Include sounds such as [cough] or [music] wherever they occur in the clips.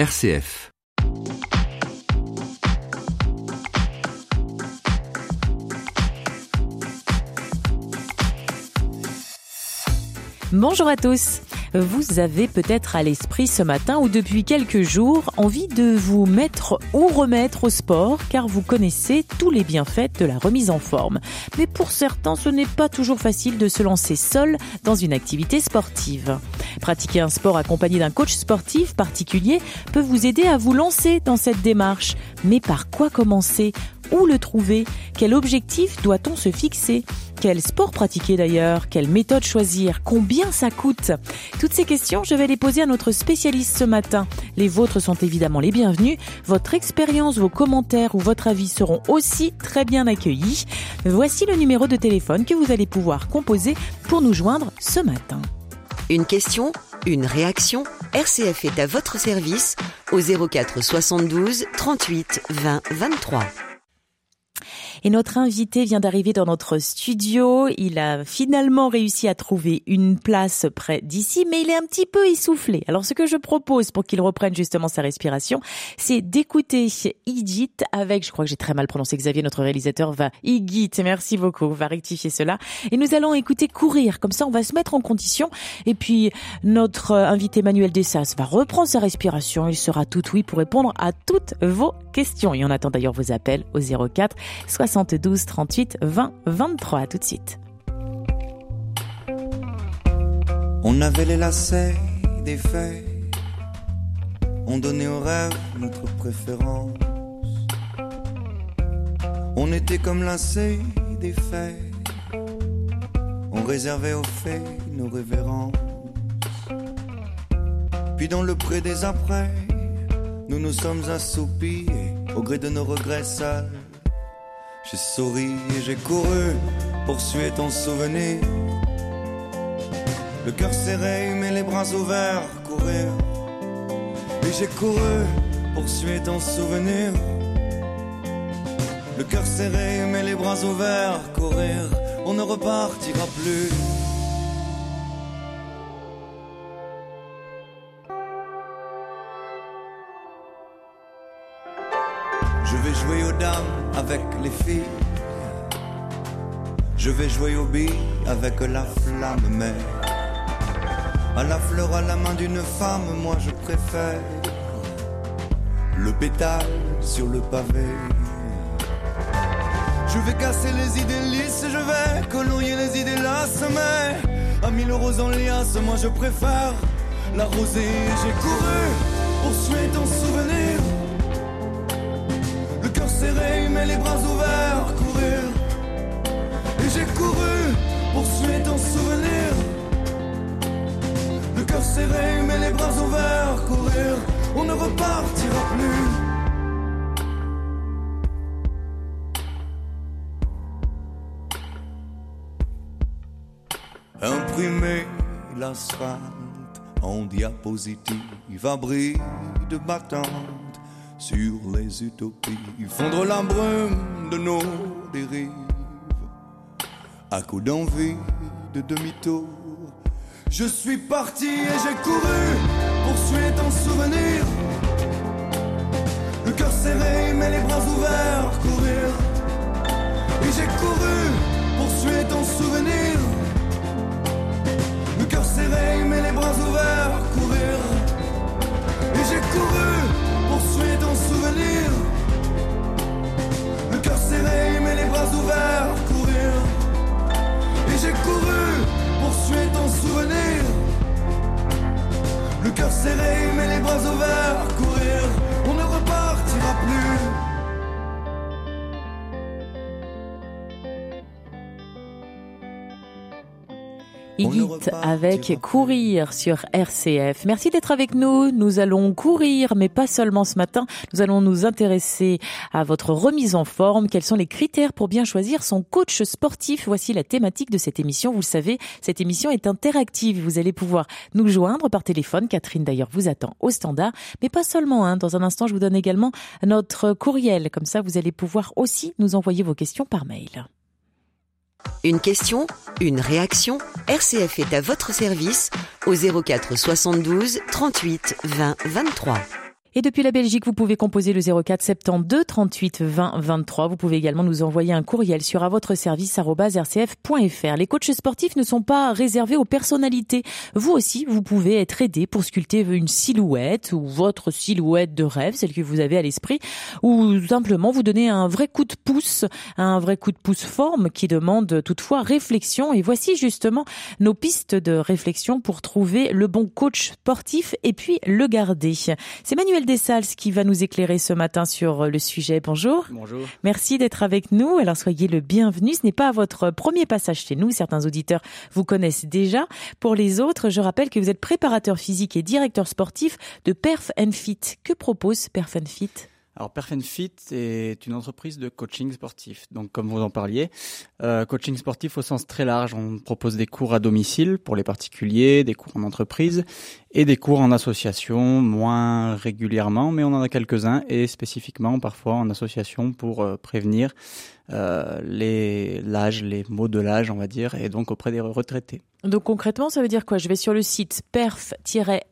RCF. Bonjour à tous. Vous avez peut-être à l'esprit ce matin ou depuis quelques jours envie de vous mettre ou remettre au sport car vous connaissez tous les bienfaits de la remise en forme. Mais pour certains, ce n'est pas toujours facile de se lancer seul dans une activité sportive. Pratiquer un sport accompagné d'un coach sportif particulier peut vous aider à vous lancer dans cette démarche. Mais par quoi commencer? Où le trouver? Quel objectif doit-on se fixer? Quel sport pratiquer d'ailleurs? Quelle méthode choisir? Combien ça coûte? Toutes ces questions, je vais les poser à notre spécialiste ce matin. Les vôtres sont évidemment les bienvenus. Votre expérience, vos commentaires ou votre avis seront aussi très bien accueillis. Voici le numéro de téléphone que vous allez pouvoir composer pour nous joindre ce matin. Une question, une réaction RCF est à votre service au 04 72 38 20 23. Et notre invité vient d'arriver dans notre studio. Il a finalement réussi à trouver une place près d'ici, mais il est un petit peu essoufflé. Alors ce que je propose pour qu'il reprenne justement sa respiration, c'est d'écouter Igit avec, je crois que j'ai très mal prononcé Xavier, notre réalisateur va Igit, merci beaucoup, va rectifier cela. Et nous allons écouter courir, comme ça on va se mettre en condition. Et puis notre invité Manuel Dessas va reprendre sa respiration. Il sera tout oui pour répondre à toutes vos questions. Et on attend d'ailleurs vos appels au 04 72 38 20 23. tout de suite. On avait les lacets des faits. On donnait au rêve notre préférence. On était comme lacets des faits. On réservait aux faits nos révérences. Puis dans le pré des après, nous nous sommes assoupis au gré de nos regrets sales. J'ai souri et j'ai couru, poursuivre ton souvenir. Le cœur serré, mais les bras ouverts, courir. Et j'ai couru, poursuivre ton souvenir. Le cœur serré, mais les bras ouverts, courir. On ne repartira plus. Avec les filles. Je vais jouer aux billes avec la flamme, mais à la fleur à la main d'une femme, moi je préfère le pétale sur le pavé. Je vais casser les idées lisses, je vais colorier les idées lasses, mais à mille euros en liasse, moi je préfère la rosée. J'ai couru pour suer ton souvenir serré, mais les bras ouverts, courir. Et j'ai couru pour suivre ton souvenir. Le cœur serré, mais les bras ouverts, courir. On ne repartira plus. Imprimer l'asphalte en diapositive, abri de battants sur les utopies, fondre la brume de nos dérives, à coup d'envie de demi-tour. Je suis parti et j'ai couru pour suivre ton souvenir. Le cœur serré, mais les bras ouverts, courir. Et j'ai couru pour suivre ton souvenir. Le cœur serré, mais les bras ouverts, courir. Et j'ai couru poursuis ton souvenir. Le cœur serré, mais les bras ouverts, courir. Et j'ai couru, poursuivre ton souvenir. Le cœur serré, mais les bras ouverts, courir. On ne repartira plus. Avec Courir sur RCF. Merci d'être avec nous. Nous allons courir, mais pas seulement ce matin. Nous allons nous intéresser à votre remise en forme. Quels sont les critères pour bien choisir son coach sportif? Voici la thématique de cette émission. Vous le savez, cette émission est interactive. Vous allez pouvoir nous joindre par téléphone. Catherine d'ailleurs vous attend au standard, mais pas seulement. Hein. Dans un instant, je vous donne également notre courriel. Comme ça, vous allez pouvoir aussi nous envoyer vos questions par mail. Une question, une réaction RCF est à votre service au 04 72 38 20 23. Et depuis la Belgique, vous pouvez composer le 04 72 38 20 23. Vous pouvez également nous envoyer un courriel sur rcf.fr. Les coachs sportifs ne sont pas réservés aux personnalités. Vous aussi, vous pouvez être aidé pour sculpter une silhouette ou votre silhouette de rêve, celle que vous avez à l'esprit, ou simplement vous donner un vrai coup de pouce, un vrai coup de pouce forme qui demande toutefois réflexion. Et voici justement nos pistes de réflexion pour trouver le bon coach sportif et puis le garder. C'est Manuel Des Dessals qui va nous éclairer ce matin sur le sujet. Bonjour. Bonjour. Merci d'être avec nous. Alors soyez le bienvenu. Ce n'est pas votre premier passage chez nous. Certains auditeurs vous connaissent déjà. Pour les autres, je rappelle que vous êtes préparateur physique et directeur sportif de Perf Fit. Que propose Perf Fit? Alors Fit est une entreprise de coaching sportif. Donc comme vous en parliez, euh, coaching sportif au sens très large. On propose des cours à domicile pour les particuliers, des cours en entreprise et des cours en association moins régulièrement, mais on en a quelques-uns et spécifiquement parfois en association pour euh, prévenir euh, les l'âge, les maux de l'âge, on va dire, et donc auprès des retraités. Donc concrètement, ça veut dire quoi? Je vais sur le site perf-end-fit,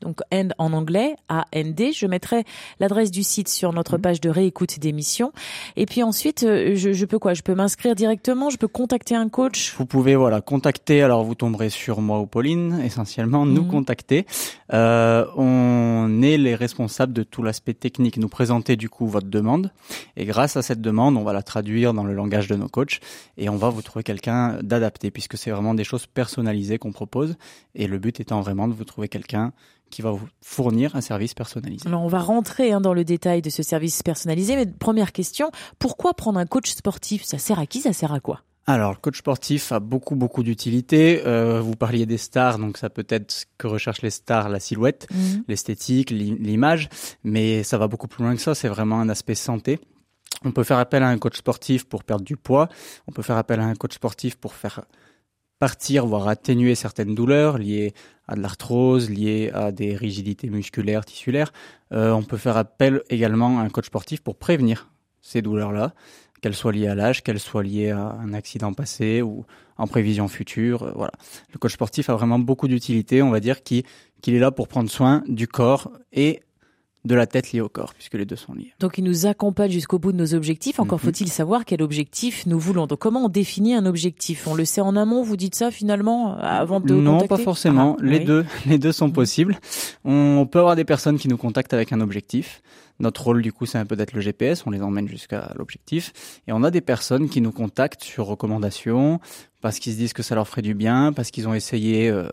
donc end en anglais, A-N-D. Je mettrai l'adresse du site sur notre mhm. page de réécoute d'émission. Et puis ensuite, euh, je, je peux quoi? Je peux m'inscrire directement Je peux contacter un coach? Vous pouvez voilà contacter. Alors vous tomberez sur moi ou Pauline essentiellement. Nous mhm. contacter. Euh, on est les responsables de tout l'aspect technique. Nous présenter du coup votre demande. Et grâce à cette demande, on va la traduire dans le langage de nos coachs et on va vous trouver quelqu'un d'adapté puisque c'est vraiment des choses personnalisées qu'on propose. Et le but étant vraiment de vous trouver quelqu'un qui va vous fournir un service personnalisé. Alors on va rentrer hein, dans le détail de ce service personnalisé, mais première question, pourquoi prendre un coach sportif? Ça sert à qui? Ça sert à quoi? Alors, le coach sportif a beaucoup, beaucoup d'utilité. Euh, vous parliez des stars, donc ça peut être ce que recherchent les stars, la silhouette, mhm. l'esthétique, l'image, mais ça va beaucoup plus loin que ça. C'est vraiment un aspect santé. On peut faire appel à un coach sportif pour perdre du poids. On peut faire appel à un coach sportif pour faire partir, voire atténuer certaines douleurs liées à de l'arthrose, liées à des rigidités musculaires, tissulaires. Euh, on peut faire appel également à un coach sportif pour prévenir ces douleurs-là, qu'elles soient liées à l'âge, qu'elles soient liées à un accident passé ou en prévision future. Euh, voilà. Le coach sportif a vraiment beaucoup d'utilité, on va dire, qu'il est là pour prendre soin du corps et de la tête liée au corps, puisque les deux sont liés. Donc il nous accompagne jusqu'au bout de nos objectifs. Encore mhm. faut-il savoir quel objectif nous voulons. Donc comment on définit un objectif? On le sait en amont, vous dites ça finalement avant de Non, pas forcément. Ah, les deux, [laughs] les deux sont mhm. possibles. On peut avoir des personnes qui nous contactent avec un objectif. Notre rôle du coup, c'est un peu d'être le GPS, on les emmène jusqu'à l'objectif. Et on a des personnes qui nous contactent sur recommandation, parce qu'ils se disent que ça leur ferait du bien, parce qu'ils ont essayé. Euh,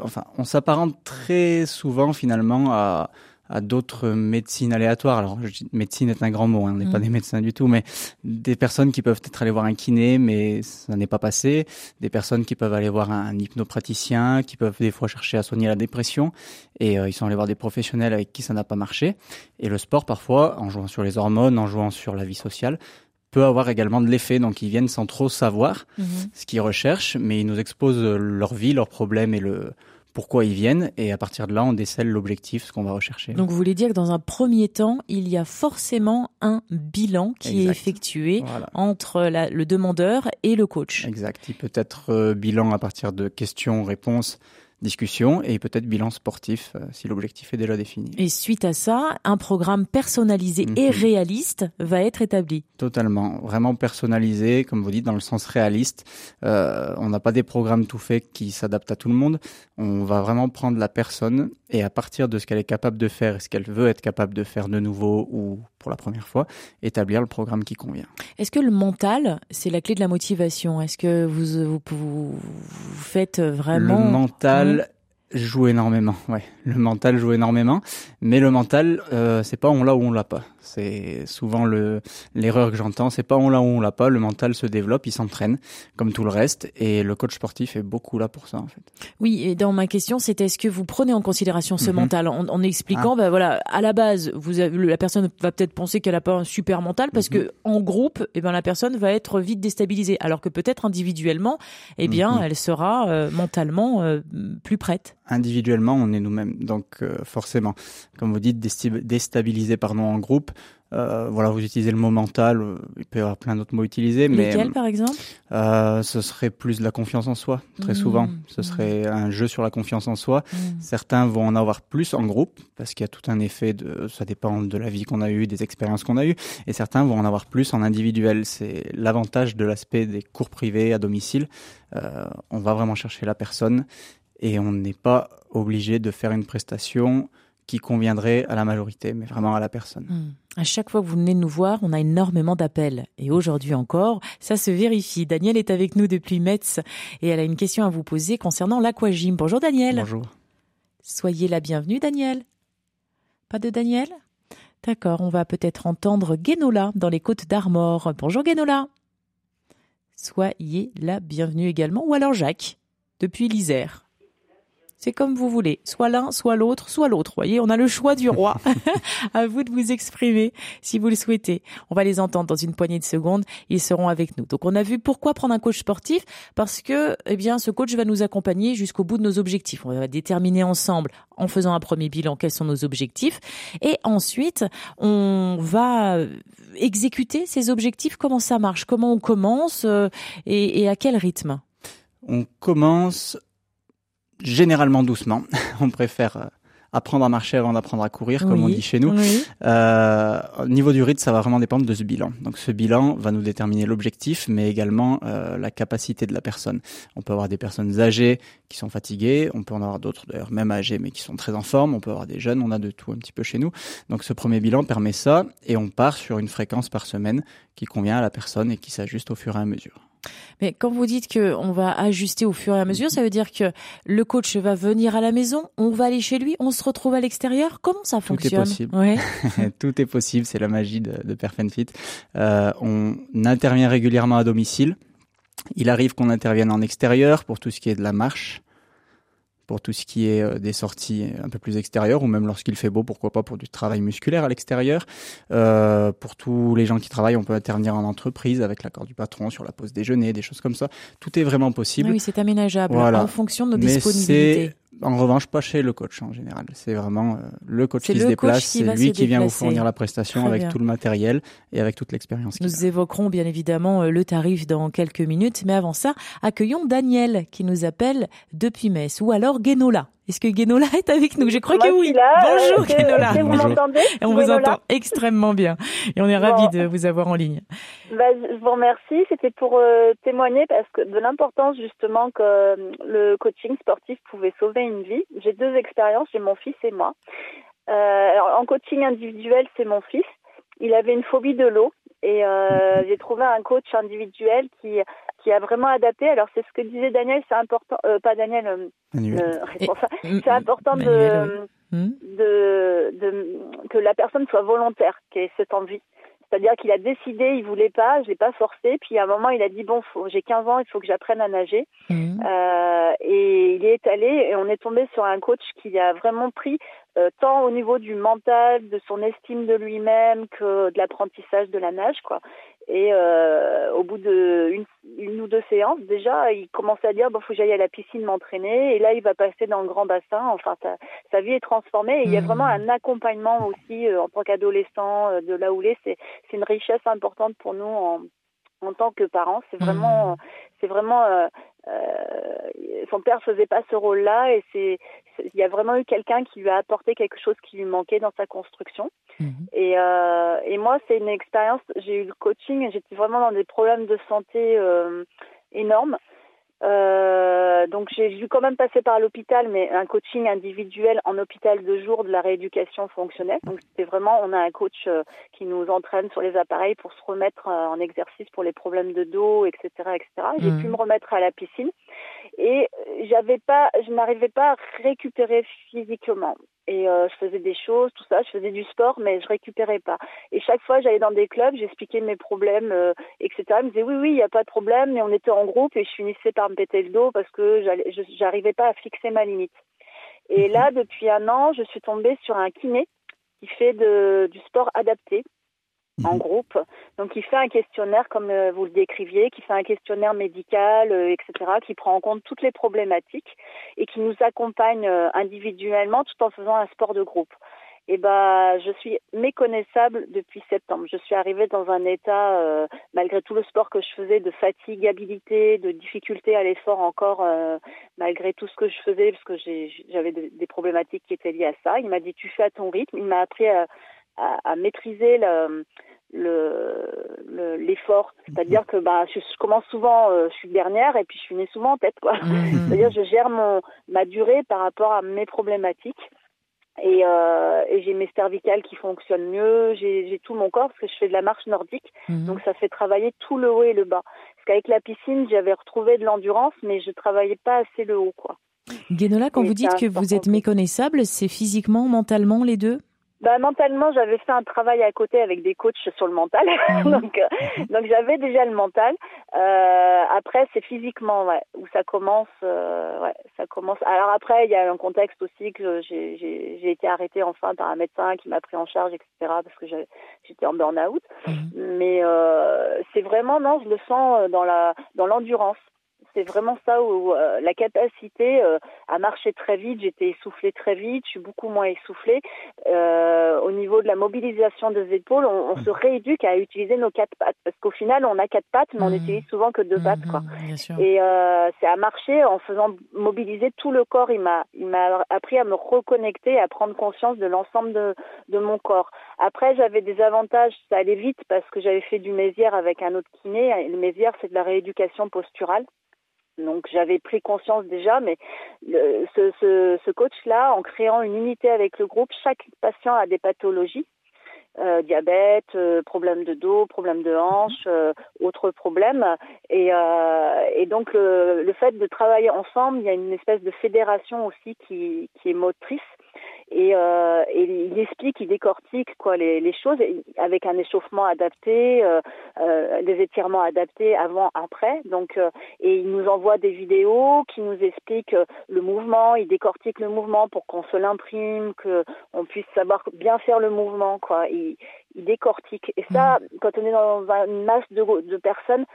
enfin, on s'apparente très souvent finalement à à d'autres médecines aléatoires. Alors, médecine est un grand mot, hein, on n'est pas mm. des médecins du tout, mais des personnes qui peuvent être aller voir un kiné, mais ça n'est pas passé. Des personnes qui peuvent aller voir un, hypnopraticien, qui peuvent des fois chercher à soigner la dépression, et euh, ils sont allés voir des professionnels avec qui ça n'a pas marché. Et le sport, parfois, en jouant sur les hormones, en jouant sur la vie sociale, peut avoir également de l'effet. Donc, ils viennent sans trop savoir mm-hmm. ce qu'ils recherchent, mais ils nous exposent leur vie, leurs problèmes et le pourquoi ils viennent et à partir de là on décèle l'objectif, ce qu'on va rechercher. Donc vous voulez dire que dans un premier temps, il y a forcément un bilan qui est effectué entre le demandeur et le coach. Exact. Il peut être euh, bilan à partir de questions-réponses discussion et peut-être bilan sportif euh, si l'objectif est déjà défini. Et suite à ça, un programme personnalisé et mhm. réaliste va être établi. Totalement, vraiment personnalisé, comme vous dites, dans le sens réaliste. Euh, on n'a pas des programmes tout faits qui s'adaptent à tout le monde. On va vraiment prendre la personne et à partir de ce qu'elle est capable de faire et ce qu'elle veut être capable de faire de nouveau ou pour la première fois, établir le programme qui convient. Est-ce que le mental, c'est la clé de la motivation? Est-ce que vous, vous, vous, faites vraiment... Le mental, joue énormément, ouais. Le mental joue énormément, mais le mental, euh, c'est pas on l'a ou on l'a pas. C'est souvent le l'erreur que j'entends, c'est pas on l'a ou on l'a pas. Le mental se développe, il s'entraîne comme tout le reste, et le coach sportif est beaucoup là pour ça en fait. Oui, et dans ma question, c'est est-ce que vous prenez en considération ce mhm. mental en, expliquant, ah. ben voilà, à la base, vous avez, la personne va peut-être penser qu'elle a pas un super mental parce mhm. que en groupe, eh ben la personne va être vite déstabilisée, alors que peut-être individuellement, eh bien, mhm. elle sera euh, mentalement euh, plus prête. Individuellement, on est nous-mêmes. Donc euh, forcément, comme vous dites, déstabiliser pardon en groupe. Euh, voilà, vous utilisez le mot mental. Euh, il peut y avoir plein d'autres mots utilisés, mais lesquels par exemple? Ce serait plus de la confiance en soi. Très mmh. souvent, ce mmh. serait un jeu sur la confiance en soi. Mmh. Certains vont en avoir plus en groupe parce qu'il y a tout un effet de. Ça dépend de la vie qu'on a eue, des expériences qu'on a eues, et certains vont en avoir plus en individuel. C'est l'avantage de l'aspect des cours privés à domicile. On va vraiment chercher la personne et on n'est pas obligé de faire une prestation qui conviendrait à la majorité, mais vraiment à la personne. Hmm. À chaque fois que vous venez nous voir, on a énormément d'appels. Et aujourd'hui encore, ça se vérifie. Daniel est avec nous depuis Metz et elle a une question à vous poser concernant l'aquagym. Bonjour Daniel. Bonjour. Soyez la bienvenue Daniel. Pas de Daniel? D'accord, on va peut-être entendre Guénola dans les côtes d'Armor. Bonjour Guénola. Soyez la bienvenue également. Ou alors Jacques, depuis l'Isère. C'est comme vous voulez, soit l'un, soit l'autre, soit l'autre. Voyez, on a le choix du roi. [laughs] à vous de vous exprimer si vous le souhaitez. On va les entendre dans une poignée de secondes. Ils seront avec nous. Donc, on a vu pourquoi prendre un coach sportif parce que, eh bien, ce coach va nous accompagner jusqu'au bout de nos objectifs. On va déterminer ensemble, en faisant un premier bilan, quels sont nos objectifs, et ensuite, on va exécuter ces objectifs. Comment ça marche? Comment on commence euh, et, et à quel rythme? On commence généralement doucement. [laughs] on préfère euh, apprendre à marcher avant d'apprendre à courir, comme on dit chez nous. Euh, au niveau du rythme, ça va vraiment dépendre de ce bilan. Donc ce bilan va nous déterminer l'objectif, mais également euh, la capacité de la personne. On peut avoir des personnes âgées qui sont fatiguées, on peut en avoir d'autres d'ailleurs même âgées, mais qui sont très en forme, on peut avoir des jeunes, on a de tout un petit peu chez nous. Donc ce premier bilan permet ça, et on part sur une fréquence par semaine qui convient à la personne et qui s'ajuste au fur et à mesure. Mais quand vous dites qu'on va ajuster au fur et à mesure, ça veut dire que le coach va venir à la maison, on va aller chez lui, on se retrouve à l'extérieur. Comment ça fonctionne Tout est possible. [laughs] [laughs] Tout est possible. C'est la magie de, de Fit. Euh, on intervient régulièrement à domicile. Il arrive qu'on intervienne en extérieur pour tout ce qui est de la marche pour tout ce qui est euh, des sorties un peu plus extérieures ou même lorsqu'il fait beau, pourquoi pas pour du travail musculaire à l'extérieur. Euh, pour tous les gens qui travaillent, on peut intervenir en entreprise avec l'accord du patron sur la pause déjeuner, des choses comme ça. Tout est vraiment possible. Oui, c'est aménageable en fonction de nos disponibilités. En revanche, pas chez le coach en général. C'est vraiment euh, le coach qui se déplace, c'est lui qui vient vous fournir la prestation avec tout le matériel et avec toute l'expérience. Nous évoquerons bien évidemment euh, le tarif dans quelques minutes, mais avant ça, accueillons Daniel qui nous appelle depuis Metz ou alors Guénola. Est-ce que Guénola est avec nous? Je crois que oui. Bonjour Guénola. Vous m'entendez On vous entend extrêmement bien et on est ravis de vous avoir en ligne. Bah, je vous remercie. C'était pour euh, témoigner parce que de l'importance justement que euh, le coaching sportif pouvait sauver une vie. J'ai deux expériences. J'ai mon fils et moi. Euh, alors, en coaching individuel, c'est mon fils. Il avait une phobie de l'eau et euh, j'ai trouvé un coach individuel qui qui a vraiment adapté. Alors c'est ce que disait Daniel, c'est important, euh, pas Daniel, euh, euh [laughs] c'est important de, de, de, que la personne soit volontaire, qui ait cette envie. C'est-à-dire qu'il a décidé, il voulait pas, je l'ai pas forcé. Puis à un moment, il a dit bon, j'ai 15 ans, il faut que j'apprenne à nager. Hmm. Euh, et il est allé et on est tombé sur un coach qui a vraiment pris euh, tant au niveau du mental, de son estime de lui-même que de l'apprentissage de la nage, quoi. Et euh, au bout de une, une, ou deux séances, déjà, il commençait à dire bon, faut que j'aille à la piscine m'entraîner. Et là, il va passer dans le grand bassin. Enfin, sa, sa vie est transformée. Et il y a mmh. vraiment un accompagnement aussi euh, en tant qu'adolescent euh, de là où il est. C'est c'est une richesse importante pour nous en en tant que parents. C'est vraiment mmh. c'est vraiment euh, son père faisait pas ce rôle-là et c'est il y a vraiment eu quelqu'un qui lui a apporté quelque chose qui lui manquait dans sa construction. Mhm. Et, euh, et moi, c'est une expérience. J'ai eu le coaching. J'étais vraiment dans des problèmes de santé euh, énormes. Euh, donc j'ai dû quand même passer par l'hôpital, mais un coaching individuel en hôpital de jour de la rééducation fonctionnelle. Donc c'était vraiment, on a un coach euh, qui nous entraîne sur les appareils pour se remettre euh, en exercice pour les problèmes de dos, etc., etc. J'ai mmh. pu me remettre à la piscine et j'avais pas, je n'arrivais pas à récupérer physiquement et euh, je faisais des choses, tout ça, je faisais du sport, mais je récupérais pas. Et chaque fois, j'allais dans des clubs, j'expliquais mes problèmes, euh, etc. Ils me disaient oui, oui, il n'y a pas de problème, mais on était en groupe et je finissais par me péter le dos parce que j'arrivais pas à fixer ma limite. Et là, depuis un an, je suis tombée sur un kiné qui fait de, du sport adapté. En mhm. groupe. Donc il fait un questionnaire comme euh, vous le décriviez, qui fait un questionnaire médical, euh, etc., qui prend en compte toutes les problématiques et qui nous accompagne euh, individuellement tout en faisant un sport de groupe. Et ben, je suis méconnaissable depuis septembre. Je suis arrivée dans un état, malgré tout le sport que je faisais, de fatigabilité, de difficulté à l'effort encore, malgré tout ce que je faisais, parce que j'avais des problématiques qui étaient liées à ça. Il m'a dit tu fais à ton rythme. Il m'a appris à, à, maîtriser le, l'effort. C'est-à-dire que bah, je, commence souvent, euh, je suis dernière et puis je finis souvent en tête. quoi. Mmh. [laughs] C'est-à-dire je gère mon, ma durée par rapport à mes problématiques. Et, euh, et j'ai mes cervicales qui fonctionnent mieux, j'ai tout mon corps parce que je fais de la marche nordique, mmh. donc ça fait travailler tout le haut et le bas. Parce qu'avec la piscine, j'avais retrouvé de l'endurance, mais je travaillais pas assez le haut, quoi. Guénola, quand vous dites que vous êtes méconnaissable, c'est physiquement, mentalement, les deux? Bah, mentalement, j'avais fait un travail à côté avec des coachs sur le mental, [laughs] mhm. donc euh, donc j'avais déjà le mental. Euh, après, c'est physiquement ouais, où ça commence. Euh, ouais, ça commence. Alors après, il y a un contexte aussi que j'ai été arrêtée enfin par un médecin qui m'a pris en charge, etc. Parce que j'étais en burn-out. Mhm. Mais euh, c'est vraiment non, je le sens dans la dans l'endurance c'est vraiment ça où euh, la capacité euh, à marcher très vite, j'étais essoufflée très vite, je suis beaucoup moins essoufflée. Euh, au niveau de la mobilisation des épaules, on, on se rééduque à utiliser nos quatre pattes parce qu'au final, on a quatre pattes, mais on mmh. utilise souvent que deux pattes, quoi. Mmh, Et c'est à marcher en faisant mobiliser tout le corps. Il m'a, il m'a appris à me reconnecter, à prendre conscience de l'ensemble de, de mon corps. Après, j'avais des avantages, ça allait vite parce que j'avais fait du mésière avec un autre kiné. Le mésière, c'est de la rééducation posturale. Donc j'avais pris conscience déjà, mais ce, ce, ce coach-là, en créant une unité avec le groupe, chaque patient a des pathologies. Euh, diabète, euh, problème de dos, problème de hanche, euh, autres problèmes. Et, euh, et donc le, le, fait de travailler ensemble, il y a une espèce de fédération aussi qui, qui est motrice et, euh, et, il explique, il décortique quoi les, les choses avec un échauffement adapté, euh, euh, des étirements adaptés avant, après. Donc, euh, et il nous envoie des vidéos qui nous expliquent euh, le mouvement. Il décortique le mouvement pour qu'on se l'imprime, que on puisse savoir bien faire le mouvement. Quoi, il, il décortique. Et ça, mmh. quand on est dans une masse de, de personnes,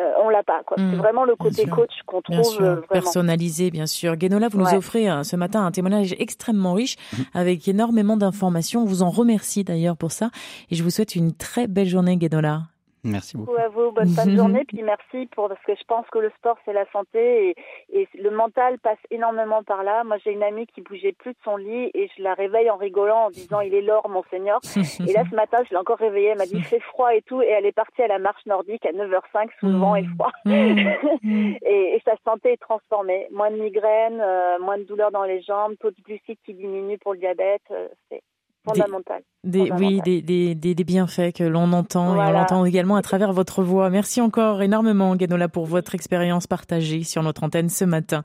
euh, on l'a pas. C'est hmm. vraiment le côté coach qu'on trouve euh, personnalisé, bien sûr. Guénola, vous nous offrez euh, ce matin un témoignage extrêmement riche hmm. avec énormément d'informations. On vous en remercie d'ailleurs pour ça et je vous souhaite une très belle journée, Guénola. Merci beaucoup. à vous, bonne fin de [laughs] journée. Puis merci pour parce que je pense que le sport c'est la santé et, et, le mental passe énormément par là. Moi j'ai une amie qui bougeait plus de son lit et je la réveille en rigolant en disant il est l'or mon seigneur. [laughs] Et là ce matin je l'ai encore réveillée, elle m'a dit [laughs] fait froid et tout et elle est partie à la marche nordique à 9h05 sous le vent et froid. et, et, sa santé est transformée. Moins de migraines, euh, moins de douleurs dans les jambes, taux de glucides qui diminue pour le diabète. Euh, c'est fondamental. Des, oui, des, des, des, bienfaits que l'on entend et on entend également à travers votre voix. Merci encore énormément, Guénola, pour votre expérience partagée sur notre antenne ce matin.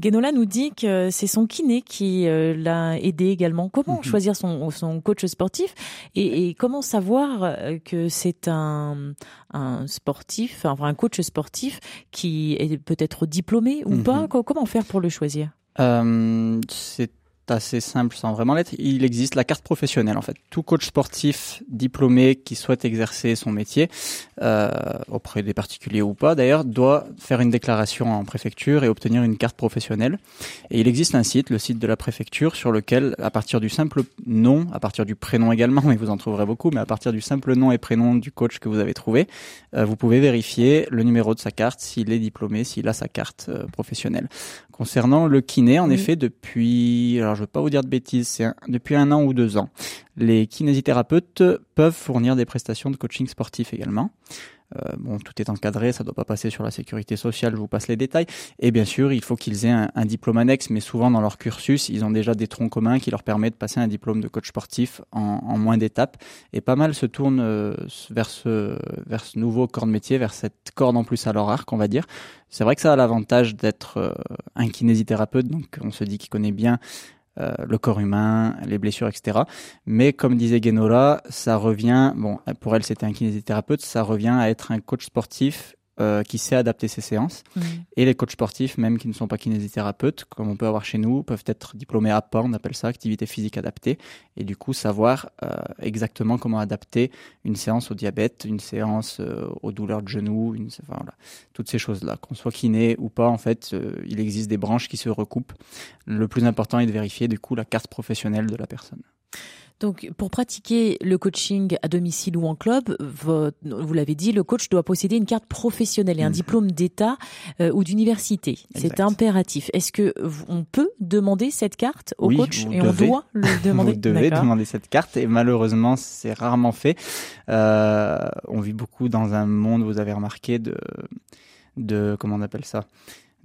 Guénola nous dit que c'est son kiné qui euh, l'a aidé également. Comment mhm. choisir son, son coach sportif et, et comment savoir euh, que c'est un, un sportif, enfin un coach sportif qui est peut-être diplômé ou pas? Mhm. Comment faire pour le choisir? Euh, C'est assez simple sans vraiment l'être. Il existe la carte professionnelle en fait. Tout coach sportif diplômé qui souhaite exercer son métier euh, auprès des particuliers ou pas d'ailleurs doit faire une déclaration en préfecture et obtenir une carte professionnelle. Et il existe un site, le site de la préfecture, sur lequel à partir du simple nom, à partir du prénom également, [laughs] mais vous en trouverez beaucoup, mais à partir du simple nom et prénom du coach que vous avez trouvé, euh, vous pouvez vérifier le numéro de sa carte, s'il est diplômé, s'il a sa carte euh, professionnelle. Concernant le kiné, en effet, depuis, alors je veux pas vous dire de bêtises, c'est depuis un an ou deux ans, les kinésithérapeutes peuvent fournir des prestations de coaching sportif également. Euh, bon, tout est encadré, ça doit pas passer sur la sécurité sociale, je vous passe les détails. Et bien sûr, il faut qu'ils aient un, diplôme annexe, mais souvent dans leur cursus, ils ont déjà des troncs communs qui leur permettent de passer un diplôme de coach sportif en, moins d'étapes. Et pas mal se tournent euh, vers ce, vers ce nouveau corps de métier, vers cette corde en plus à leur arc, on va dire. C'est vrai que ça a l'avantage d'être euh, un kinésithérapeute, donc on se dit qu'il connaît bien euh, le corps humain, les blessures, etc. Mais comme disait Genola, ça revient, bon, pour elle c'était un kinésithérapeute, ça revient à être un coach sportif euh, qui sait adapter ses séances. Mhm. Et les coachs sportifs, même qui ne sont pas kinésithérapeutes, comme on peut avoir chez nous, peuvent être diplômés APA, on appelle ça activité physique adaptée, et du coup savoir euh, exactement comment adapter une séance au diabète, une séance euh, aux douleurs de genoux, une, enfin, voilà, toutes ces choses-là. Qu'on soit kiné ou pas, en fait, euh, il existe des branches qui se recoupent. Le plus important est de vérifier du coup la carte professionnelle de la personne. Donc, pour pratiquer le coaching à domicile ou en club, vo- vous l'avez dit, le coach doit posséder une carte professionnelle et un Mhm. diplôme d'État euh, ou d'université. C'est impératif. Est-ce que on peut demander cette carte au Oui, coach et devez. on doit le [laughs] demander? Vous devez demander cette carte et malheureusement c'est rarement fait. Euh, on vit beaucoup dans un monde, vous avez remarqué, de, de comment on appelle ça?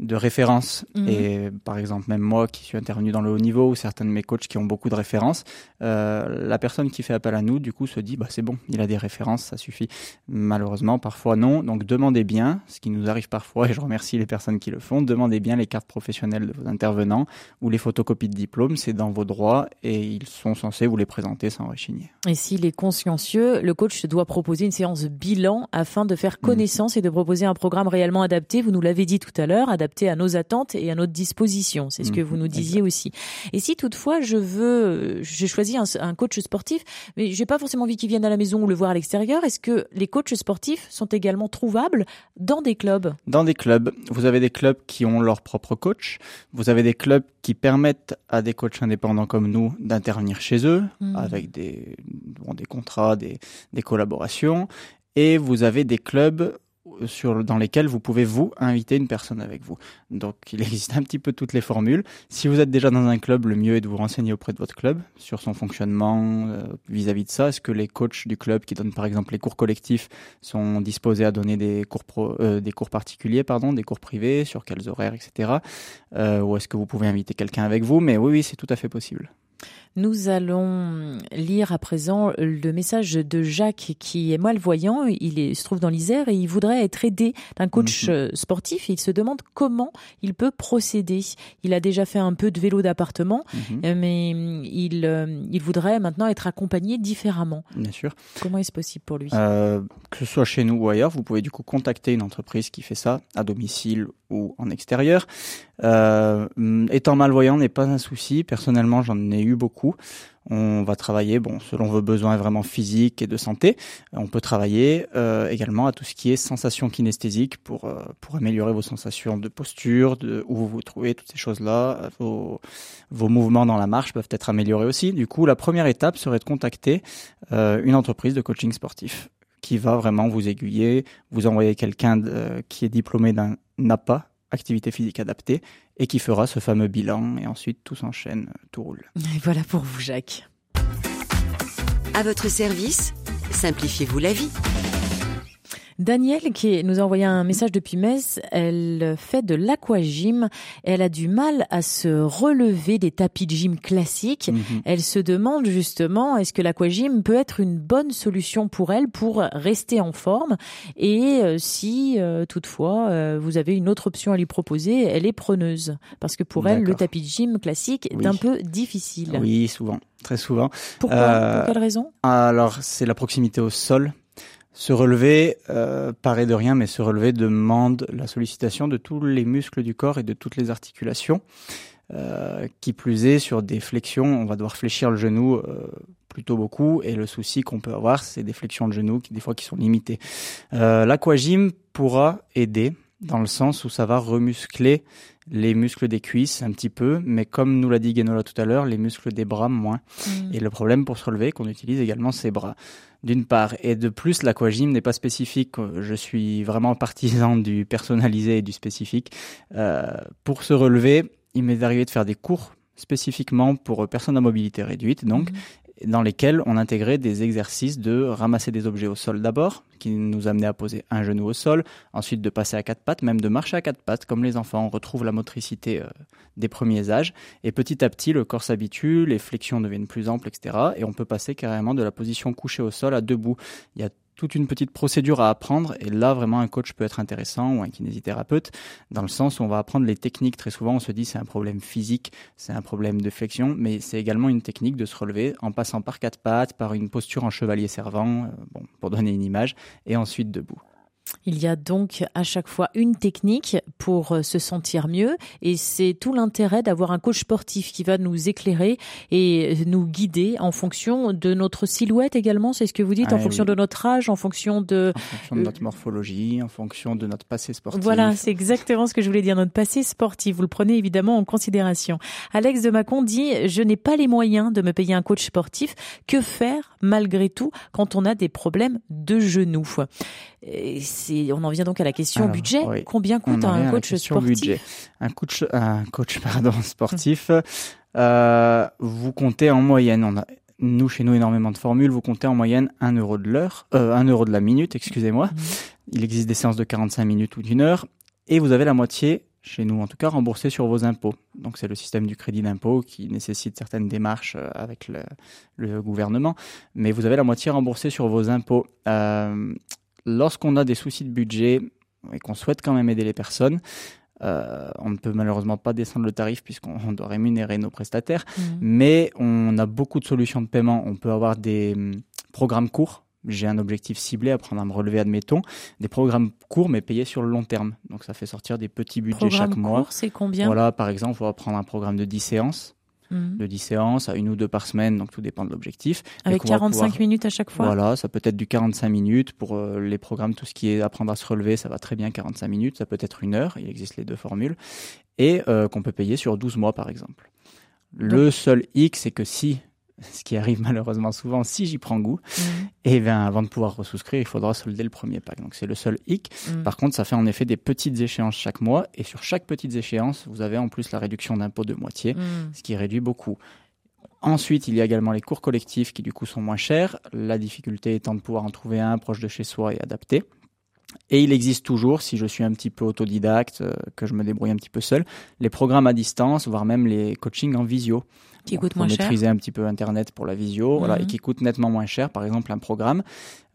De références Mhm. et par exemple même moi qui suis intervenu dans le haut niveau ou certains de mes coachs qui ont beaucoup de références euh, la personne qui fait appel à nous du coup se dit bah c'est bon il a des références ça suffit malheureusement parfois non donc demandez bien ce qui nous arrive parfois et je remercie les personnes qui le font demandez bien les cartes professionnelles de vos intervenants ou les photocopies de diplômes, c'est dans vos droits et ils sont censés vous les présenter sans rechigner. Et s'il est consciencieux, le coach doit proposer une séance bilan afin de faire Mhm. connaissance et de proposer un programme réellement adapté. Vous nous l'avez dit tout à l'heure, adapté à nos attentes et à notre disposition. C'est ce que Mhm, vous nous disiez aussi. Et si toutefois je veux, j'ai choisi un, un coach sportif, mais j'ai pas forcément envie qu'il vienne à la maison ou le voir à l'extérieur, est-ce que les coachs sportifs sont également trouvables dans des clubs? Dans des clubs, vous avez des clubs qui ont leur propre coach, vous avez des clubs qui permettent à des coachs indépendants comme nous d'intervenir chez eux Mhm. avec des, bon, des contrats, des, des collaborations, et vous avez des clubs sur, dans lesquels vous pouvez vous inviter une personne avec vous. Donc [laughs] il existe un petit peu toutes les formules. Si vous êtes déjà dans un club, le mieux est de vous renseigner auprès de votre club sur son fonctionnement euh, vis-à-vis de ça. Est-ce que les coachs du club qui donnent par exemple les cours collectifs sont disposés à donner des cours euh, des cours particuliers, pardon, des cours privés, sur quels horaires, etc. Euh, ou est-ce que vous pouvez inviter quelqu'un avec vous? Mais oui, oui, c'est tout à fait possible. Nous allons lire à présent le message de Jacques qui est malvoyant. Il est- se trouve dans l'Isère et il voudrait être aidé d'un coach Mhm. euh, sportif. Il se demande comment il peut procéder. Il a déjà fait un peu de vélo d'appartement, Mhm, euh, mais il, euh, il voudrait maintenant être accompagné différemment. bien sûr. Comment est-ce possible pour lui? Euh, que ce soit chez nous ou ailleurs, vous pouvez du coup contacter une entreprise qui fait ça à domicile ou en extérieur. Euh, hum, étant malvoyant n'est pas un souci. Personnellement, j'en ai eu beaucoup. On va travailler, bon, selon vos besoins vraiment physiques et de santé. On peut travailler euh, également à tout ce qui est sensations kinesthésiques pour euh, pour améliorer vos sensations de posture, de où vous vous trouvez, toutes ces choses-là. Vos vos mouvements dans la marche peuvent être améliorés aussi. Du coup, la première étape serait de contacter euh, une entreprise de coaching sportif qui va vraiment vous aiguiller, vous envoyer quelqu'un qui est diplômé d'un APA, activité physique adaptée, et qui fera ce fameux bilan, et ensuite tout s'enchaîne, tout roule. Et voilà pour vous, Jacques. À votre service, simplifiez-vous la vie. Danielle, qui nous a envoyé un message depuis Metz, elle fait de l'aquagym. Elle a du mal à se relever des tapis de gym classiques. Mhm. Elle se demande justement est-ce que l'aquagym peut être une bonne solution pour elle pour rester en forme? Et euh, si euh, toutefois euh, vous avez une autre option à lui proposer, elle est preneuse parce que pour elle le tapis de gym classique est un peu difficile. Oui, souvent, très souvent. Pourquoi? Euh, Pour quelle raison? Alors, c'est la proximité au sol. Se relever euh, paraît de rien, mais se relever demande la sollicitation de tous les muscles du corps et de toutes les articulations. Euh, qui plus est, sur des flexions, on va devoir fléchir le genou euh, plutôt beaucoup. Et le souci qu'on peut avoir, c'est des flexions de genou qui des fois qui sont limitées. Euh, L'aquagym pourra aider dans le sens où ça va remuscler les muscles des cuisses un petit peu, mais comme nous l'a dit Guénola tout à l'heure, les muscles des bras moins. Mm. Et le problème pour se relever, qu'on utilise également ses bras. D'une part, et de plus, l'aquagym n'est pas spécifique. Je suis vraiment partisan du personnalisé et du spécifique. Euh, pour se relever, il m'est arrivé de faire des cours spécifiquement pour personnes à mobilité réduite, donc Mhm. Dans lesquels on intégrait des exercices de ramasser des objets au sol d'abord, qui nous amenaient à poser un genou au sol, ensuite de passer à quatre pattes, même de marcher à quatre pattes, comme les enfants, on retrouve la motricité euh, des premiers âges, et petit à petit le corps s'habitue, les flexions deviennent plus amples, etc., et on peut passer carrément de la position couchée au sol à debout. Il toute une petite procédure à apprendre, et là vraiment un coach peut être intéressant ou un kinésithérapeute, dans le sens où on va apprendre les techniques. Très souvent on se dit c'est un problème physique, c'est un problème de flexion, mais c'est également une technique de se relever en passant par quatre pattes, par une posture en chevalier servant, euh, bon, pour donner une image, et ensuite debout. Il y a donc à chaque fois une technique pour euh, se sentir mieux et c'est tout l'intérêt d'avoir un coach sportif qui va nous éclairer et nous guider en fonction de notre silhouette également, c'est ce que vous dites, en Ah, fonction de notre âge, en fonction de... En fonction de notre morphologie, en fonction de notre passé sportif. Voilà, c'est exactement ce que je voulais dire, notre passé sportif. Vous le prenez évidemment en considération. Alex de Macon dit, je n'ai pas les moyens de me payer un coach sportif. Que faire malgré tout quand on a des problèmes de genoux? Et c'est, On en vient donc à la question Alors, budget. oui. Combien coûte un coach sportif budget. Un coach, un coach [laughs] pardon, sportif, euh, vous comptez en moyenne, on a, nous, chez nous, énormément de formules, vous comptez en moyenne 1 euro de l'heure, euh, 1 euro de la minute, excusez-moi. Mhm. Il existe des séances de 45 minutes ou d'une heure, et vous avez la moitié, chez nous en tout cas, remboursée sur vos impôts. Donc c'est le système du crédit d'impôt qui nécessite certaines démarches euh, avec le, le gouvernement, mais vous avez la moitié remboursée sur vos impôts. Euh, Lorsqu'on a des soucis de budget et qu'on souhaite quand même aider les personnes, euh, on ne peut malheureusement pas descendre le tarif puisqu'on on doit rémunérer nos prestataires, Mhm. mais on a beaucoup de solutions de paiement. On peut avoir des hum, programmes courts. J'ai un objectif ciblé à prendre à me relever, admettons. Des programmes courts mais payés sur le long terme. Donc ça fait sortir des petits budgets Programme chaque mois. court, c'est combien? Voilà, par exemple, on va prendre un programme de 10 séances, Mhm. de 10 séances à une ou deux par semaine, donc tout dépend de l'objectif. Avec qu'on va 45 pouvoir- minutes à chaque fois Voilà, ça peut être du 45 minutes pour euh, les programmes, tout ce qui est apprendre à se relever, ça va très bien 45 minutes, ça peut être une heure, il existe les deux formules, et euh, qu'on peut payer sur 12 mois par exemple. Le seul hic, c'est que si, [laughs] ce qui arrive malheureusement souvent, si j'y prends goût, Mhm. et bien avant de pouvoir resouscrire, il faudra solder le premier pack. Donc c'est le seul hic. Mhm. Par contre, ça fait en effet des petites échéances chaque mois, et sur chaque petite échéance, vous avez en plus la réduction d'impôt de moitié Mhm. ce qui réduit beaucoup. Ensuite, il y a également les cours collectifs qui du coup sont moins chers, la difficulté étant de pouvoir en trouver un proche de chez soi et adapté. Et il existe toujours, si je suis un petit peu autodidacte, euh, que je me débrouille un petit peu seul, les programmes à distance, voire même les coachings en visio. Qui faut moins cher maîtriser un petit peu Internet pour la visio, voilà, Mhm. et qui coûte nettement moins cher. Par exemple, un programme,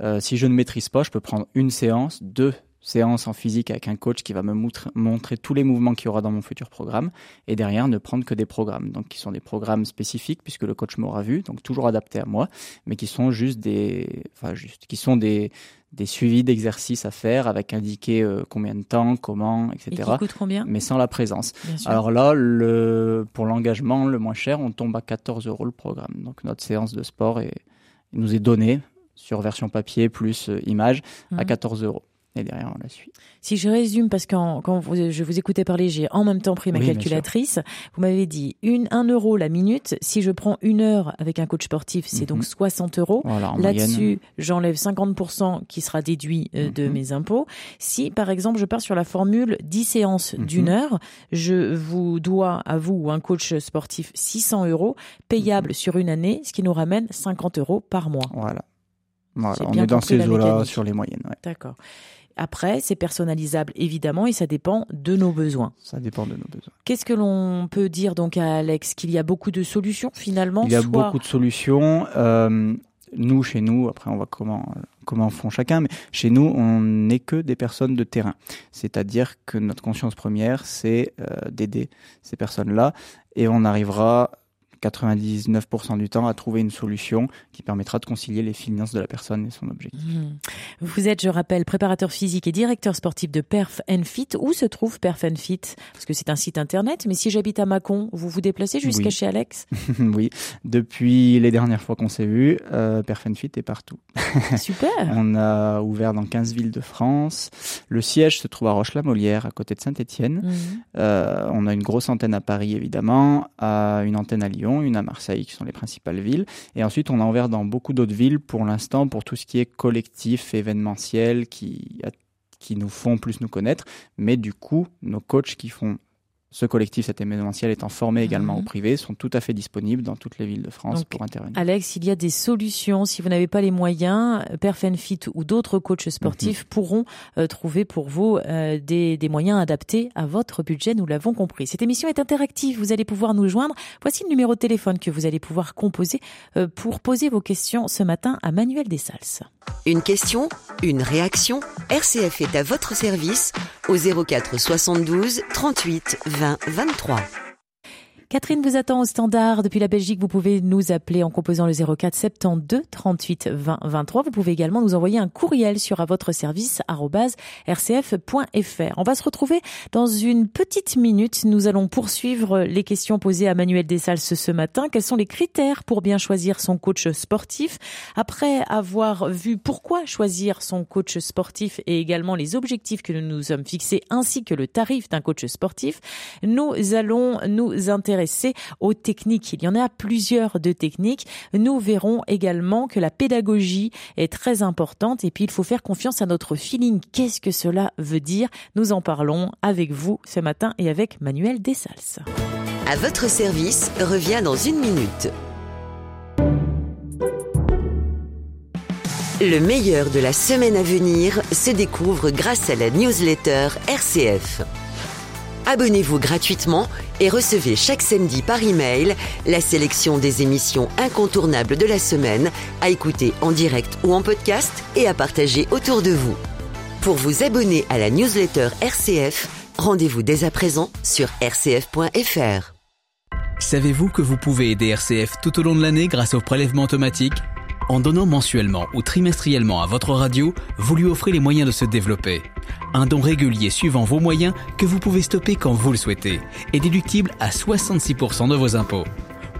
euh, si je ne maîtrise pas, je peux prendre une séance, deux séances en physique avec un coach qui va me montrer tous les mouvements qu'il y aura dans mon futur programme, et derrière ne prendre que des programmes, donc qui sont des programmes spécifiques puisque le coach m'aura vu, donc toujours adaptés à moi, mais qui sont juste des, enfin juste, qui sont des des suivis d'exercices à faire avec indiqué euh, combien de temps, comment, Et etc. qui coûte combien? Mais sans la présence. Alors là, le, pour l'engagement le moins cher, on tombe à 14 euros le programme. Donc notre séance de sport est, nous est donnée sur version papier plus euh, image à Mhm. 14 euros. Et derrière, on la suit. Si je résume, parce que quand, vous- je vous écoutais parler, j'ai en même temps pris ma Oui, calculatrice. Vous m'avez dit une, un euro la minute. Si je prends une heure avec un coach sportif, c'est Mhm. donc 60 euros. Voilà, en moyenne. Là-dessus, j'enlève 50% qui sera déduit euh, de Mhm. mes impôts. Si, par exemple, je pars sur la formule 10 séances Mhm. d'une heure, je vous dois, à vous ou un coach sportif, 600 euros payable Mhm. sur une année, ce qui nous ramène 50 euros par mois. Voilà. Voilà, on est dans ces eaux-là sur les moyennes. ouais. D'accord. Après, c'est personnalisable évidemment et ça dépend de nos besoins. Ça dépend de nos besoins. Qu'est-ce que l'on peut dire donc à Alex? Qu'il y a beaucoup de solutions finalement Il y a soit... beaucoup de solutions. Euh, nous, chez nous, après on voit comment comment font chacun, mais chez nous, on n'est que des personnes de terrain. C'est-à-dire que notre conscience première, c'est euh, d'aider ces personnes-là, et on arrivera 99% du temps à trouver une solution qui permettra de concilier les finances de la personne et son objectif. Mhm. Vous êtes, je rappelle, préparateur physique et directeur sportif de Perf and Fit. Où se trouve Perf and Fit? Parce que c'est un site internet, mais si j'habite à Mâcon, vous vous déplacez jusqu'à Oui. chez Alex? [laughs] Oui, depuis les dernières fois qu'on s'est vu, euh, Perfenfit est partout. [laughs] Super On a ouvert dans 15 villes de France. Le siège se trouve à Roche-la-Molière, à côté de Saint-Étienne. Mhm. Euh, on a une grosse antenne à Paris, évidemment, à une antenne à Lyon, une à Marseille, qui sont les principales villes. Et ensuite, on a ouvert dans beaucoup d'autres villes pour l'instant, pour tout ce qui est collectif, événementiel, qui, qui nous font plus nous connaître. Mais du coup, nos coachs qui font ce collectif, cet événementiel étant formé également Mhm. au privé, sont tout à fait disponibles dans toutes les villes de France Donc, pour intervenir. Alex, il y a des solutions. Si vous n'avez pas les moyens, Perf and Fit ou d'autres coachs sportifs Mhm. pourront euh, trouver pour vous euh, des, des moyens adaptés à votre budget. Nous l'avons compris. Cette émission est interactive. Vous allez pouvoir nous joindre. Voici le numéro de téléphone que vous allez pouvoir composer euh, pour poser vos questions ce matin à Manuel Dessals. Une question, une réaction, RCF est à votre service au 04 72 38 20 23. Catherine vous attend au standard depuis la Belgique. Vous pouvez nous appeler en composant le 04 72 38 20 23. Vous pouvez également nous envoyer un courriel sur à votre service rcf.fr. On va se retrouver dans une petite minute. Nous allons poursuivre les questions posées à Manuel Dessals ce matin. Quels sont les critères pour bien choisir son coach sportif? Après avoir vu pourquoi choisir son coach sportif et également les objectifs que nous nous sommes fixés ainsi que le tarif d'un coach sportif, nous allons nous intéresser aux techniques. Il y en a plusieurs de techniques. Nous verrons également que la pédagogie est très importante et puis il faut faire confiance à notre feeling. Qu'est-ce que cela veut dire? Nous en parlons avec vous ce matin et avec Manuel Dessals. À votre service revient dans une minute. Le meilleur de la semaine à venir se découvre grâce à la newsletter RCF. Abonnez-vous gratuitement et recevez chaque samedi par email la sélection des émissions incontournables de la semaine à écouter en direct ou en podcast et à partager autour de vous. Pour vous abonner à la newsletter RCF, rendez-vous dès à présent sur rcf.fr. Savez-vous que vous pouvez aider RCF tout au long de l'année grâce au prélèvement automatique? En donnant mensuellement ou trimestriellement à votre radio, vous lui offrez les moyens de se développer. Un don régulier suivant vos moyens que vous pouvez stopper quand vous le souhaitez est déductible à 66% de vos impôts.